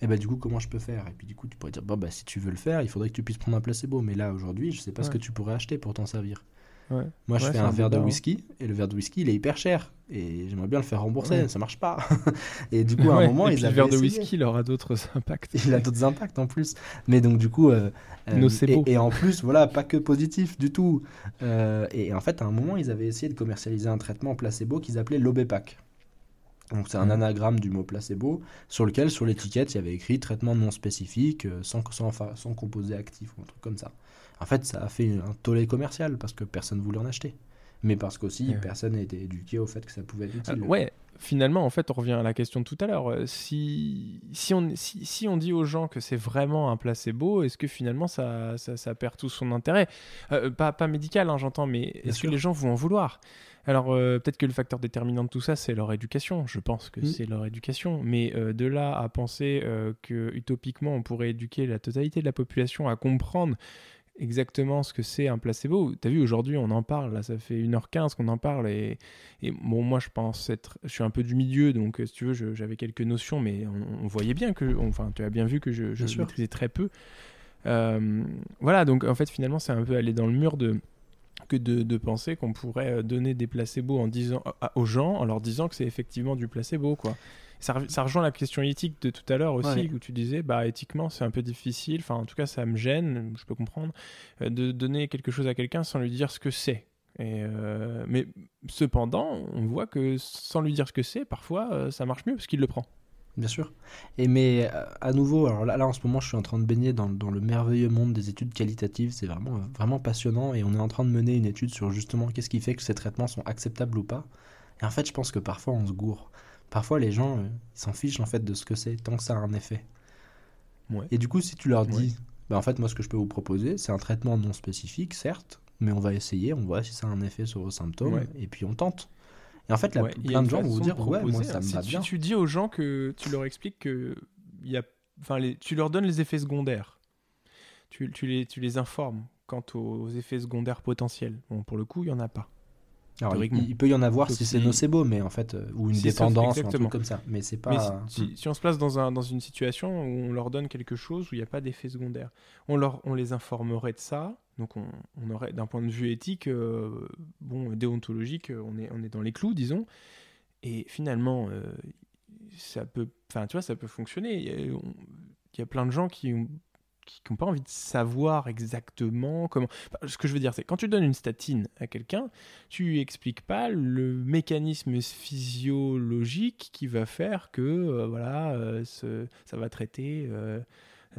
et bah du coup comment je peux faire? Et puis du coup tu pourrais dire bah, bah si tu veux le faire il faudrait que tu puisses prendre un placebo. Mais là aujourd'hui je sais pas ce que tu pourrais acheter pour t'en servir. Moi je fais un, verre de whisky et le verre de whisky il est hyper cher. Et j'aimerais bien le faire rembourser ça marche pas. Et du coup à un moment et puis le verre de whisky il aura d'autres impacts. Il a d'autres impacts en plus. Mais donc du coup euh, euh et, et, en plus voilà pas que positif du tout. Euh, et en fait à un moment ils avaient essayé de commercialiser un traitement placebo qu'ils appelaient l'Obepac donc c'est un anagramme du mot placebo sur lequel sur l'étiquette il y avait écrit traitement non spécifique euh, sans, sans, sans composé actif ou un truc comme ça. En fait ça a fait un tollé commercial parce que personne voulait en acheter. Mais parce qu'aussi personne n'a été éduqué au fait que ça pouvait être utile. Euh, ouais, finalement en fait on revient à la question de tout à l'heure. Euh, si, si, on, si, si, on dit aux gens que c'est vraiment un placebo, est-ce que finalement ça, ça, ça, perd tout son intérêt? Pas, pas médical hein, j'entends, mais est-ce que les gens vont en vouloir? Alors euh, peut-être que le facteur déterminant de tout ça, c'est leur éducation. Je pense que mm. c'est leur éducation. Mais euh, de là à penser euh, que utopiquement, on pourrait éduquer la totalité de la population à comprendre exactement ce que c'est un placebo. Tu as vu, aujourd'hui, on en parle. Là, ça fait 1h15 qu'on en parle. Et, bon, moi, je pense être. Je suis un peu du milieu, donc si tu veux, j'avais quelques notions, mais on, voyait bien que. enfin, tu as bien vu que je, je maîtrisais très peu. voilà, donc en fait, finalement, c'est un peu aller dans le mur de que de, penser qu'on pourrait euh, donner des placebos en disant, aux gens en leur disant que c'est effectivement du placebo. Quoi. Ça, ça, rejoint la question éthique de tout à l'heure aussi, où tu disais, bah, éthiquement, c'est un peu difficile, enfin, en tout cas, ça me gêne, je peux comprendre, euh, de donner quelque chose à quelqu'un sans lui dire ce que c'est. Et euh, mais cependant, on voit que sans lui dire ce que c'est, parfois, ça marche mieux parce qu'il le prend. Bien sûr. Et mais à nouveau, alors là, là, en ce moment je suis en train de baigner dans, dans le merveilleux monde des études qualitatives, c'est vraiment, vraiment passionnant et on est en train de mener une étude sur justement qu'est-ce qui fait que ces traitements sont acceptables ou pas. Et en fait je pense que parfois on se gourre. Parfois les gens euh, ils s'en fichent en fait de ce que c'est tant que ça a un effet. Ouais. Et du coup si tu leur dis, bah, en fait moi ce que je peux vous proposer c'est un traitement non spécifique certes, mais on va essayer, on voit si ça a un effet sur vos symptômes et puis on tente. Et en fait, là, plein de gens vont vous dire ouais, moi ça me va tu, bien. Tu dis aux gens que tu leur expliques que y a, enfin, les, tu leur donnes les effets secondaires. Tu, tu, les, tu les informes quant aux effets secondaires potentiels. Bon, pour le coup, il y en a pas. Alors, il, peut y en avoir si c'est nocebo, mais en fait, euh, ou une dépendance, ou un truc comme ça. Mais c'est pas. si, si, on se place dans, un, dans une situation où on leur donne quelque chose où il n'y a pas d'effet secondaire, on, leur, on les informerait de ça donc on, aurait, d'un point de vue éthique, euh, bon, déontologique, on est, on est dans les clous, disons. Et finalement, euh, ça peut, enfin, tu vois, ça peut fonctionner. Il y, a, plein de gens qui ont n'ont pas envie de savoir exactement comment. ce que je veux dire, c'est quand tu donnes une statine à quelqu'un, tu lui expliques pas le mécanisme physiologique qui va faire que euh, voilà, euh, ça va traiter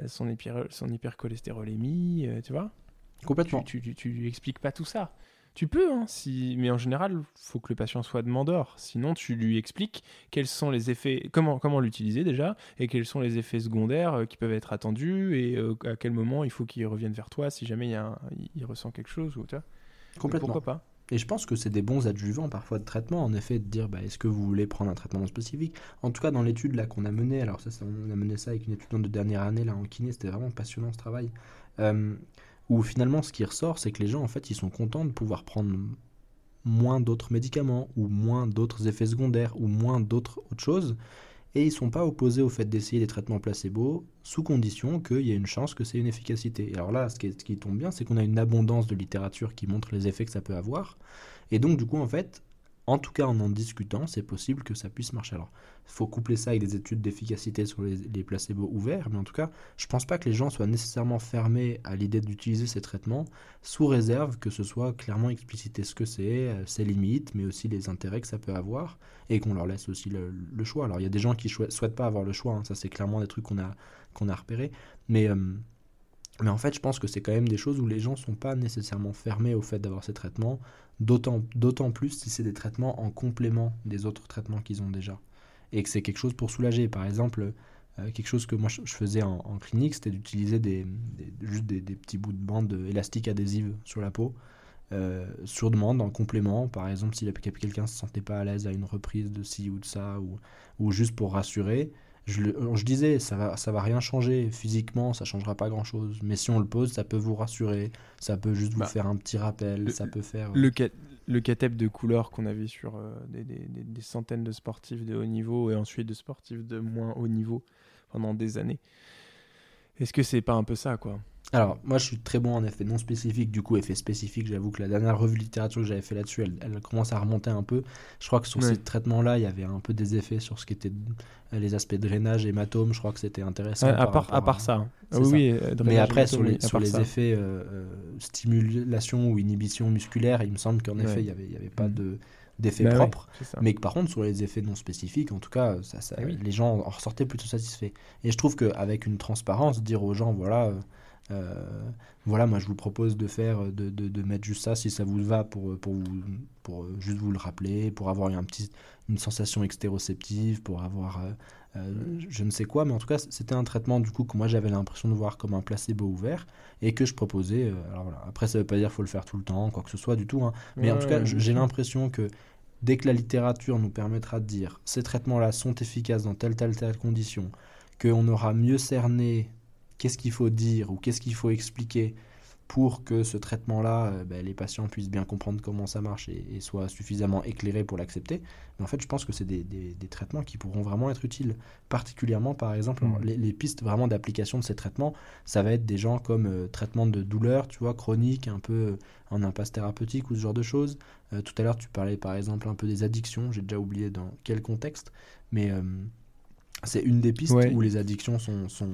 son, hyper, son hypercholestérolémie, tu vois. Complètement. Tu, tu, tu, lui expliques pas tout ça. Tu peux, hein, si... mais en général, il faut que le patient soit demandeur. Sinon, tu lui expliques quels sont les effets, comment, comment l'utiliser déjà, et quels sont les effets secondaires euh, qui peuvent être attendus, et euh, à quel moment il faut qu'il revienne vers toi si jamais il, y a il ressent quelque chose. Ou, Complètement. pourquoi pas et je pense que c'est des bons adjuvants parfois de traitement, en effet, de dire bah, est-ce que vous voulez prendre un traitement spécifique? En tout cas, dans l'étude là qu'on a menée, alors ça, on a mené ça avec une étudiante de dernière année là en kiné, c'était vraiment passionnant ce travail. Euh, où finalement ce qui ressort, c'est que les gens, en fait, ils sont contents de pouvoir prendre moins d'autres médicaments, ou moins d'autres effets secondaires, ou moins d'autres autres choses, et ils ne sont pas opposés au fait d'essayer des traitements placebo, sous condition qu'il y ait une chance que c'est une efficacité. Et alors là, ce qui, ce qui tombe bien, c'est qu'on a une abondance de littérature qui montre les effets que ça peut avoir, et donc du coup, en fait, en tout cas, en en discutant, c'est possible que ça puisse marcher. Alors, il faut coupler ça avec des études d'efficacité sur les, placebos ouverts, mais en tout cas, je ne pense pas que les gens soient nécessairement fermés à l'idée d'utiliser ces traitements, sous réserve que ce soit clairement explicité ce que c'est, euh, ses limites, mais aussi les intérêts que ça peut avoir, et qu'on leur laisse aussi le, choix. Alors, il y a des gens qui ne souhaitent pas avoir le choix, hein. ça c'est clairement des trucs qu'on a, repérés, mais... Euh, mais en fait, je pense que c'est quand même des choses où les gens ne sont pas nécessairement fermés au fait d'avoir ces traitements, d'autant plus si c'est des traitements en complément des autres traitements qu'ils ont déjà. Et que c'est quelque chose pour soulager. Par exemple, euh, quelque chose que moi je, faisais en, clinique, c'était d'utiliser des, juste des, petits bouts de bande élastique adhésive sur la peau, euh, sur demande, en complément. Par exemple, si quelqu'un ne se sentait pas à l'aise à une reprise de ci ou de ça, ou, ou juste pour rassurer, je, je, disais, ça va, ça va rien changer physiquement, ça changera pas grand chose. Mais si on le pose, ça peut vous rassurer, ça peut juste vous bah, faire un petit rappel, ça peut faire. Le, le catep de couleur qu'on avait sur euh, des, des, des, centaines de sportifs de haut niveau et ensuite de sportifs de moins haut niveau pendant des années. Est-ce que c'est pas un peu ça, quoi? Alors, moi, je suis très bon en effet non spécifique. Du coup, effet spécifique, j'avoue que la dernière revue de littérature que j'avais fait là-dessus, elle, commence à remonter un peu. Je crois que sur ces traitements-là, il y avait un peu des effets sur ce qui était les aspects drainage, hématome. Je crois que c'était intéressant. à, part, à part ça. oui, euh, Mais après, sur les, sur les effets euh, euh, stimulation ou inhibition musculaire, il me semble qu'en effet, il n'y avait, y avait pas mm. de d'effets bah propres, mais que par contre sur les effets non spécifiques, en tout cas, ça, ça, ah les gens en ressortaient plutôt satisfaits. Et je trouve qu'avec une transparence, dire aux gens, voilà, euh, voilà, moi je vous propose de faire, de, de, mettre juste ça si ça vous va pour, pour, pour juste vous le rappeler, pour avoir un petit, une sensation extéroceptive, pour avoir euh, euh, je ne sais quoi, mais en tout cas c'était un traitement du coup que moi j'avais l'impression de voir comme un placebo ouvert et que je proposais. alors voilà. Après ça veut pas dire qu'il faut le faire tout le temps, quoi que ce soit du tout, hein. mais en tout cas j'ai l'impression que dès que la littérature nous permettra de dire ces traitements-là sont efficaces dans telle, telle, telle condition, qu'on aura mieux cerné qu'est-ce qu'il faut dire ou qu'est-ce qu'il faut expliquer pour que ce traitement-là, euh, ben, les patients puissent bien comprendre comment ça marche et, soient suffisamment éclairés pour l'accepter. Mais en fait, je pense que c'est des, traitements qui pourront vraiment être utiles. Particulièrement, par exemple, mmh. les, pistes vraiment d'application de ces traitements, ça va être des gens comme euh, traitement de douleur, tu vois, chronique, un peu euh, en impasse thérapeutique ou ce genre de choses. tout à l'heure, tu parlais par exemple un peu des addictions, j'ai déjà oublié dans quel contexte, mais c'est une des pistes où les addictions sont, sont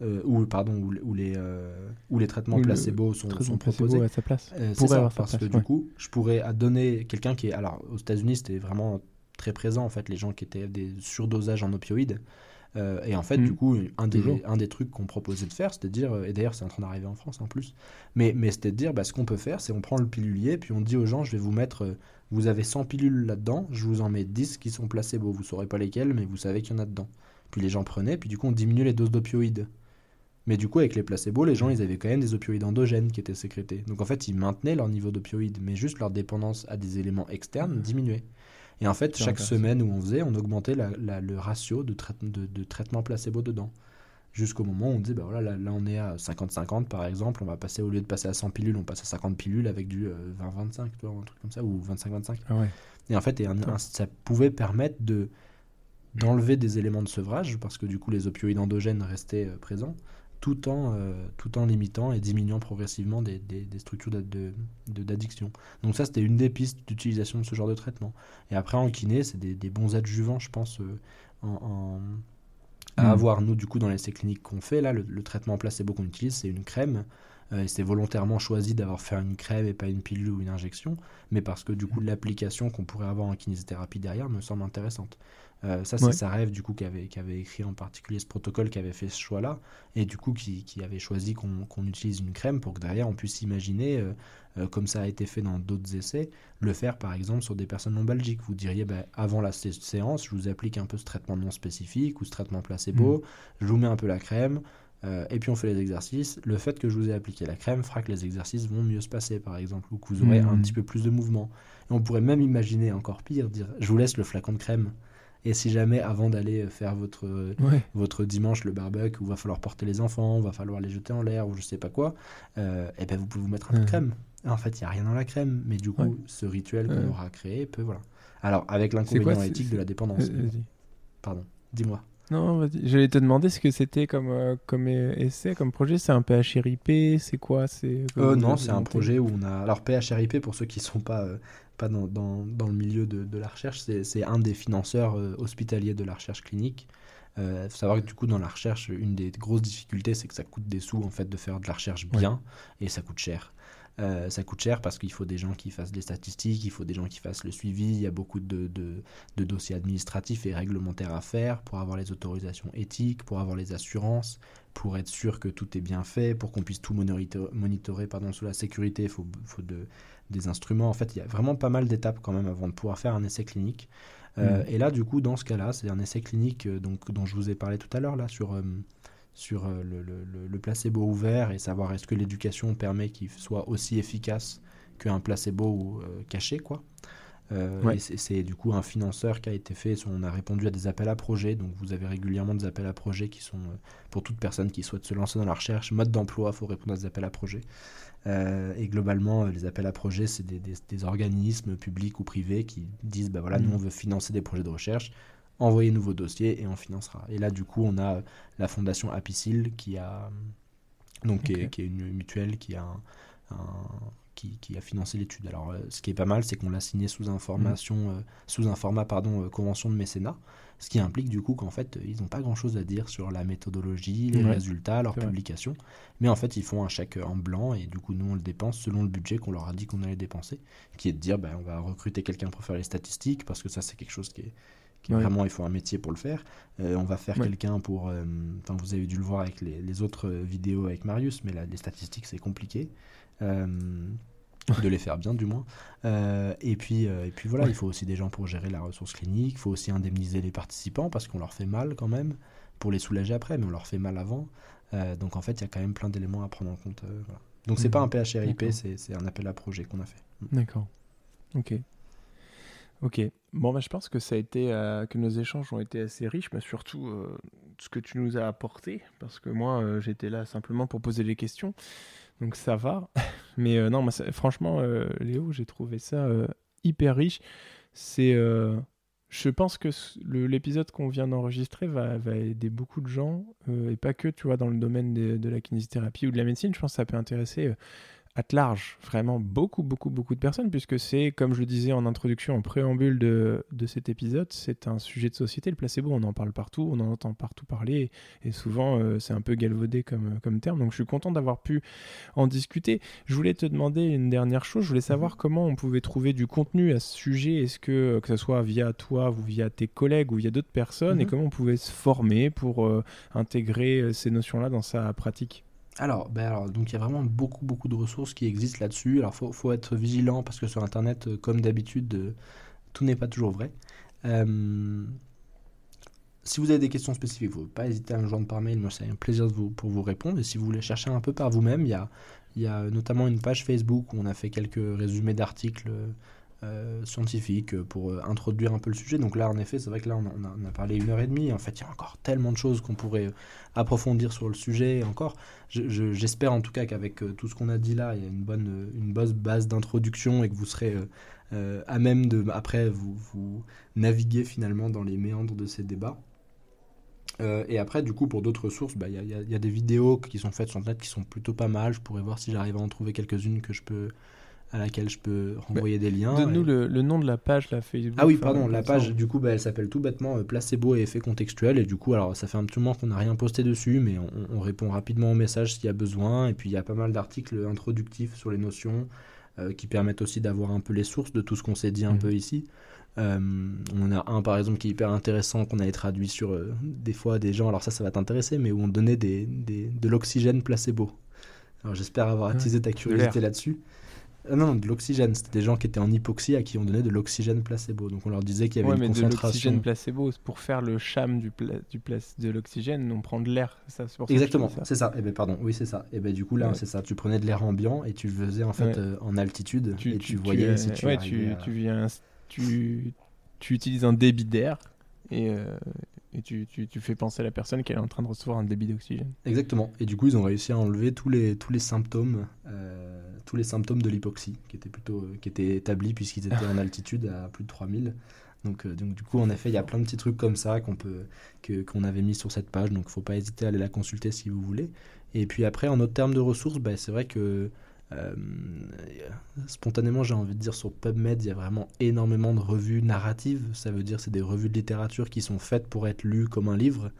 euh, ou pardon où, les euh, où les traitements placebo sont, sont proposés à sa place euh, c'est ça parce que du coup je pourrais donner quelqu'un qui est alors aux États-Unis c'était vraiment très présent en fait les gens qui étaient des surdosages en opioïdes et en fait, du mm. coup, un des, un des trucs qu'on proposait de faire, c'était de dire, et d'ailleurs c'est en train d'arriver en France en plus, mais, mais c'était de dire, bah, ce qu'on peut faire, c'est on prend le pilulier, puis on dit aux gens, je vais vous mettre, vous avez 100 pilules là-dedans, je vous en mets 10 qui sont placebo, vous saurez pas lesquelles, mais vous savez qu'il y en a dedans. Puis les gens prenaient, puis du coup on diminuait les doses d'opioïdes. Mais du coup, avec les placebos, les gens, ils avaient quand même des opioïdes endogènes qui étaient sécrétés. Donc en fait, ils maintenaient leur niveau d'opioïdes, mais juste leur dépendance à des éléments externes diminuait. Et en fait, chaque semaine où on faisait, on augmentait le ratio de, de, traitement placebo dedans. Jusqu'au moment où on dit, bah voilà, là, on est à 50-50 par exemple, on va passer, au lieu de passer à 100 pilules, on passe à 50 pilules avec du 20-25, euh, tu vois, un truc comme ça, ou 25-25. Ah ouais. Et en fait, et ça pouvait permettre de d'enlever des éléments de sevrage, parce que du coup les opioïdes endogènes restaient euh, présents, tout en, euh, tout en limitant et diminuant progressivement des, des, structures d'addiction. De, Donc ça, c'était une des pistes d'utilisation de ce genre de traitement. Et après, en kiné, c'est des, bons adjuvants, je pense, euh, en, à avoir, nous, du coup, dans l'essai clinique qu'on fait, là, le, le traitement placebo qu'on utilise, c'est une crème euh, c'est volontairement choisi d'avoir fait une crème et pas une pilule ou une injection, mais parce que du coup l'application qu'on pourrait avoir en kinésithérapie derrière me semble intéressante. Euh, ça, c'est sa rêve du coup qui avait, avait, écrit en particulier ce protocole, qui avait fait ce choix-là, et du coup qui, qui avait choisi qu'on utilise une crème pour que derrière on puisse imaginer, euh, comme ça a été fait dans d'autres essais, le faire par exemple sur des personnes non belgiques. Vous diriez, bah, avant la séance, je vous applique un peu ce traitement non spécifique ou ce traitement placebo, mm. je vous mets un peu la crème, euh, et puis on fait les exercices. Le fait que je vous ai appliqué la crème fera que les exercices vont mieux se passer, par exemple, ou que vous aurez un hmm. petit peu plus de mouvement. Et on pourrait même imaginer encore pire, dire je vous laisse le flacon de crème. Et si jamais, avant d'aller faire votre, votre dimanche le barbecue, où va falloir porter les enfants, où va falloir les jeter en l'air, ou je sais pas quoi, euh, et eh ben vous pouvez vous mettre un peu de crème. En fait, il n'y a rien dans la crème, mais du coup, ce rituel qu'on aura créé peut. Voilà. Alors, avec l'inconvénient éthique de la dépendance. Euh, Pardon, dis-moi. Non, j'allais te demander ce que c'était comme, euh, comme essai, comme projet. C'est un PHRIP C'est quoi? C'est euh, Non, c'est un projet où on a. Alors, PHRIP, pour ceux qui ne sont pas, euh, pas dans, dans, dans, le milieu de, de la recherche, c'est un des financeurs hospitaliers de la recherche clinique. Il faut savoir que du coup, dans la recherche, une des grosses difficultés, c'est que ça coûte des sous en fait de faire de la recherche bien et ça coûte cher. Euh, ça coûte cher parce qu'il faut des gens qui fassent des statistiques, il faut des gens qui fassent le suivi, il y a beaucoup de, de, dossiers administratifs et réglementaires à faire pour avoir les autorisations éthiques, pour avoir les assurances, pour être sûr que tout est bien fait, pour qu'on puisse tout monitorer, pardon, sous la sécurité, il faut, faut de, des instruments. En fait, il y a vraiment pas mal d'étapes quand même avant de pouvoir faire un essai clinique. Euh, mmh. Et là, du coup, dans ce cas-là, c'est un essai clinique euh, donc, dont je vous ai parlé tout à l'heure, là, sur sur euh, le, placebo ouvert et savoir est-ce que l'éducation permet qu'il soit aussi efficace qu'un placebo euh, caché quoi. Euh, c'est du coup un financeur qui a été fait. On a répondu à des appels à projets. Donc vous avez régulièrement des appels à projets qui sont pour toute personne qui souhaite se lancer dans la recherche. Mode d'emploi, il faut répondre à des appels à projets. et globalement, les appels à projets, c'est des, organismes publics ou privés qui disent bah voilà, nous mmh. on veut financer des projets de recherche envoyez-nous vos dossiers et on financera. Et là, du coup, on a la fondation Apicil qui a donc qui, est, une mutuelle qui a qui, qui, a financé l'étude. Alors, euh, ce qui est pas mal, c'est qu'on l'a signé sous information, mm. euh, sous un format pardon, euh, convention de mécénat, ce qui implique du coup qu'en fait, ils n'ont pas grand-chose à dire sur la méthodologie, les résultats, leur publication, mais en fait, ils font un chèque en blanc et du coup, nous, on le dépense selon le budget qu'on leur a dit qu'on allait dépenser, qui est de dire, ben, on va recruter quelqu'un pour faire les statistiques, parce que ça, c'est quelque chose qui est, Vraiment, il faut un métier pour le faire. Euh, on va faire quelqu'un pour. Euh, enfin, vous avez dû le voir avec les, autres vidéos avec Marius, mais là, les statistiques, c'est compliqué. Euh, de les faire bien, du moins. et, puis, et puis voilà, il faut aussi des gens pour gérer la ressource clinique. Il faut aussi indemniser les participants parce qu'on leur fait mal quand même, pour les soulager après, mais on leur fait mal avant. donc en fait, il y a quand même plein d'éléments à prendre en compte. Voilà. Donc c'est pas mhm. un PHRIP, c'est un appel à projet qu'on a fait. D'accord. Ok. Ok. Bon, bah, je pense que ça a été, euh, que nos échanges ont été assez riches, mais surtout euh, ce que tu nous as apporté, parce que moi, euh, j'étais là simplement pour poser des questions, donc ça va. Mais non, franchement, Léo, j'ai trouvé ça hyper riche. C'est, je pense que l'épisode qu'on vient d'enregistrer va, va, aider beaucoup de gens, et pas que, tu vois, dans le domaine de, de, la kinésithérapie ou de la médecine. Je pense que ça peut intéresser at large, vraiment beaucoup, beaucoup, beaucoup de personnes, puisque c'est, comme je le disais en introduction, en préambule de, de cet épisode, c'est un sujet de société, le placebo, on en parle partout, on en entend partout parler, et souvent euh, c'est un peu galvaudé comme, comme terme, donc je suis content d'avoir pu en discuter. Je voulais te demander une dernière chose, je voulais savoir mhm. comment on pouvait trouver du contenu à ce sujet, est-ce que, que ce soit via toi ou via tes collègues ou via d'autres personnes, et mhm. comment on pouvait se former pour euh, intégrer euh, ces notions-là dans sa pratique? Alors, ben alors, donc il y a vraiment beaucoup, beaucoup de ressources qui existent là-dessus. Alors, il faut, être vigilant parce que sur Internet, euh, comme d'habitude, euh, tout n'est pas toujours vrai. Euh, si vous avez des questions spécifiques, vous ne pas hésiter à me joindre par mail. Moi, c'est un plaisir de vous, pour vous répondre. Et si vous voulez chercher un peu par vous-même, il y a, il y a notamment une page Facebook où on a fait quelques résumés d'articles euh, scientifique pour euh, introduire un peu le sujet. Donc là, en effet, c'est vrai que là, on a, parlé une heure et demie. En fait, il y a encore tellement de choses qu'on pourrait euh, approfondir sur le sujet. encore, j'espère en tout cas qu'avec tout ce qu'on a dit là, il y a une bonne, une bonne base d'introduction et que vous serez à même de, après, vous, naviguer finalement dans les méandres de ces débats. et après, du coup, pour d'autres sources, bah, il y, y, a des vidéos qui sont faites sur Internet qui sont plutôt pas mal. Je pourrais voir si j'arrive à en trouver quelques-unes que je peux à laquelle je peux renvoyer des liens. Donne-nous et- le, le nom de la page, la Facebook. Ah oui, pardon, la page, du coup, bah, elle s'appelle tout bêtement euh, Placebo et effets contextuels. Et du coup, alors, ça fait un petit moment qu'on n'a rien posté dessus, mais on, on répond rapidement aux messages s'il y a besoin. Et puis, il y a pas mal d'articles introductifs sur les notions euh, qui permettent aussi d'avoir un peu les sources de tout ce qu'on s'est dit un Mhm. peu ici. Euh, on a un, par exemple, qui est hyper intéressant, qu'on avait traduit sur des fois des gens, alors ça, ça va t'intéresser, mais où on donnait des, des- de l'oxygène placebo. Alors, j'espère avoir attisé ta curiosité là-dessus. Ah non, non, de l'oxygène. C'était des gens qui étaient en hypoxie à qui on donnait de l'oxygène placebo. Donc on leur disait qu'il y avait Ouais, une mais de concentration. l'oxygène placebo, c'est pour faire le cham du, pla- du de l'oxygène, on prend de l'air, ça, pour ça Exactement, c'est ça. Et ben pardon, oui c'est ça. Et ben du coup là Ouais. c'est ça. Tu prenais de l'air ambiant et tu le faisais en fait Ouais. euh, en altitude et tu, voyais si tu ouais, arrivais tu, à- tu viens, tu, tu utilises un débit d'air et, euh, et tu, tu, tu fais penser à la personne qu'elle est en train de recevoir un débit d'oxygène. Exactement. Et du coup ils ont réussi à enlever tous les tous les symptômes euh, tous les symptômes de l'hypoxie qui étaient plutôt euh, qui étaient établis puisqu'ils étaient en altitude à plus de 3000. Donc, euh, donc du coup en effet il y a plein de petits trucs comme ça qu'on peut que qu'on avait mis sur cette page. Donc faut pas hésiter à aller la consulter si vous voulez. Et puis après en autre termes de ressources, bah, c'est vrai que euh, spontanément, j'ai envie de dire sur PubMed, il y a vraiment énormément de revues narratives. Ça veut dire c'est des revues de littérature qui sont faites pour être lues comme un livre,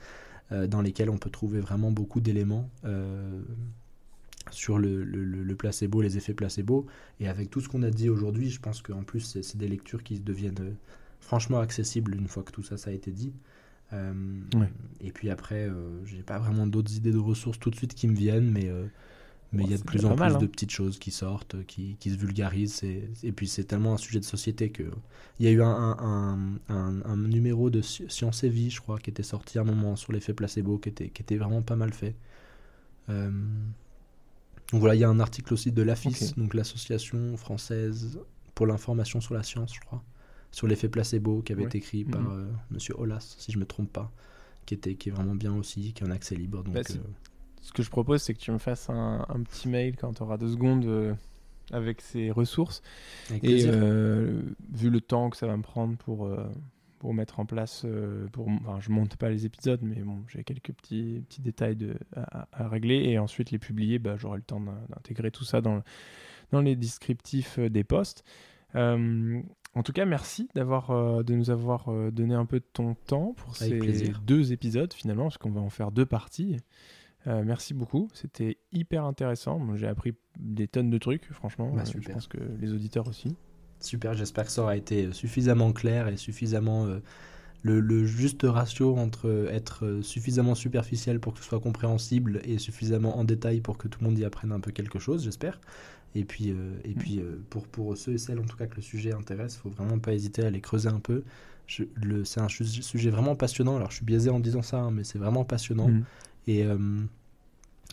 euh, dans lesquelles on peut trouver vraiment beaucoup d'éléments euh, sur le, le- le- le placebo, les effets placebo. Et avec tout ce qu'on a dit aujourd'hui, je pense qu'en plus, c'est des lectures qui deviennent franchement accessibles une fois que tout ça, ça a été dit. Ouais. Et puis après, j'ai pas vraiment d'autres idées de ressources tout de suite qui me viennent, mais mais il Bon, y a de plus en plus mal, de hein. petites choses qui sortent, qui, qui se vulgarisent. Et puis c'est tellement un sujet de société que il y a eu un, un, un- numéro de Sci- Science et Vie, je crois, qui était sorti à un moment sur l'effet placebo, qui était, qui était vraiment pas mal fait. Euh, Donc voilà, il y a un article aussi de l'AFIS, donc l'association française pour l'information sur la science, je crois, sur l'effet placebo, qui avait Ouais. été écrit par Mhm. euh, Monsieur Olas, si je me trompe pas, qui était qui est vraiment bien aussi, qui est en accès libre. Donc Bah, euh, Ce que je propose, c'est que tu me fasses un, un petit mail quand tu auras deux secondes euh, avec ces ressources. avec Et euh, vu le temps que ça va me prendre pour, euh, pour mettre en place, pour, enfin, je monte pas les épisodes, mais bon, j'ai quelques petits, petits détails de, à, à régler et ensuite les publier, bah, j'aurai le temps d'in- d'intégrer tout ça dans, dans les descriptifs des posts. En tout cas, merci d'avoir, euh, de nous avoir donné un peu de ton temps pour Avec ces plaisir. deux épisodes finalement, parce qu'on va en faire deux parties. Euh, merci beaucoup, c'était hyper intéressant. J'ai appris des tonnes de trucs, franchement. Bah, Euh, je super. pense que les auditeurs aussi. Super, j'espère que ça aura été suffisamment clair et suffisamment euh, le, le juste ratio entre euh, être euh, suffisamment superficiel pour que ce soit compréhensible et suffisamment en détail pour que tout le monde y apprenne un peu quelque chose, j'espère. Et puis, euh, et puis euh, pour, pour ceux et celles en tout cas que le sujet intéresse, faut vraiment pas hésiter à aller creuser un peu. Je- C'est un su- sujet vraiment passionnant. Alors je suis biaisé en disant ça, hein, mais c'est vraiment passionnant. Mhm. Et euh,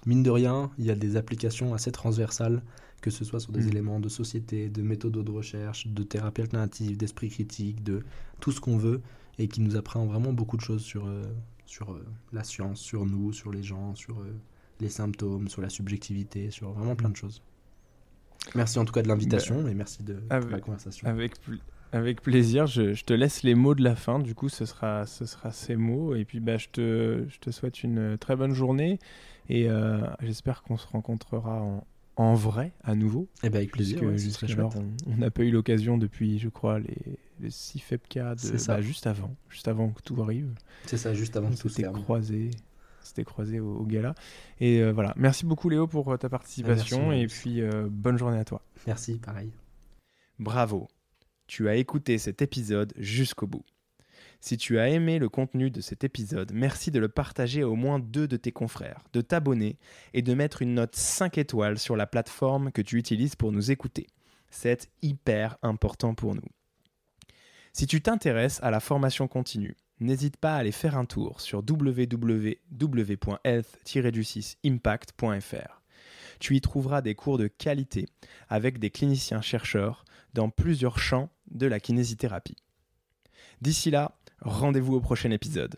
mine de rien, il y a des applications assez transversales, que ce soit sur des Mm. éléments de société, de méthodes de recherche, de thérapie alternative, d'esprit critique, de tout ce qu'on veut, et qui nous apprend vraiment beaucoup de choses sur, euh, sur euh, la science, sur nous, sur les gens, sur euh, les symptômes, sur la subjectivité, sur vraiment plein de choses. Merci en tout cas de l'invitation et merci de, Ah, la conversation. Avec, avec plaisir, je, je te laisse les mots de la fin, du coup ce sera, ce sera ces mots, et puis bah, je, te, je te souhaite une très bonne journée, et euh, j'espère qu'on se rencontrera en, en vrai à nouveau, Et ben avec plaisir, ouais, ce serait jusqu'alors chouette. on on n'a pas eu l'occasion depuis, je crois, les, les 6 FEPCA, de, C'est ça. bah, juste avant, juste avant que tout arrive, C'est ça, juste avant on que tout se croisés. C'était croisé au, au gala. Et euh, voilà. Merci beaucoup Léo pour euh, ta participation. Merci, et puis euh, bonne journée à toi. Merci, pareil. Bravo, tu as écouté cet épisode jusqu'au bout. Si tu as aimé le contenu de cet épisode, merci de le partager à au moins deux de tes confrères, de t'abonner et de mettre une note 5 étoiles sur la plateforme que tu utilises pour nous écouter. C'est hyper important pour nous. Si tu t'intéresses à la formation continue, n'hésite pas à aller faire un tour sur www.health-impact.fr. Tu y trouveras des cours de qualité avec des cliniciens chercheurs dans plusieurs champs de la kinésithérapie. D'ici là, rendez-vous au prochain épisode.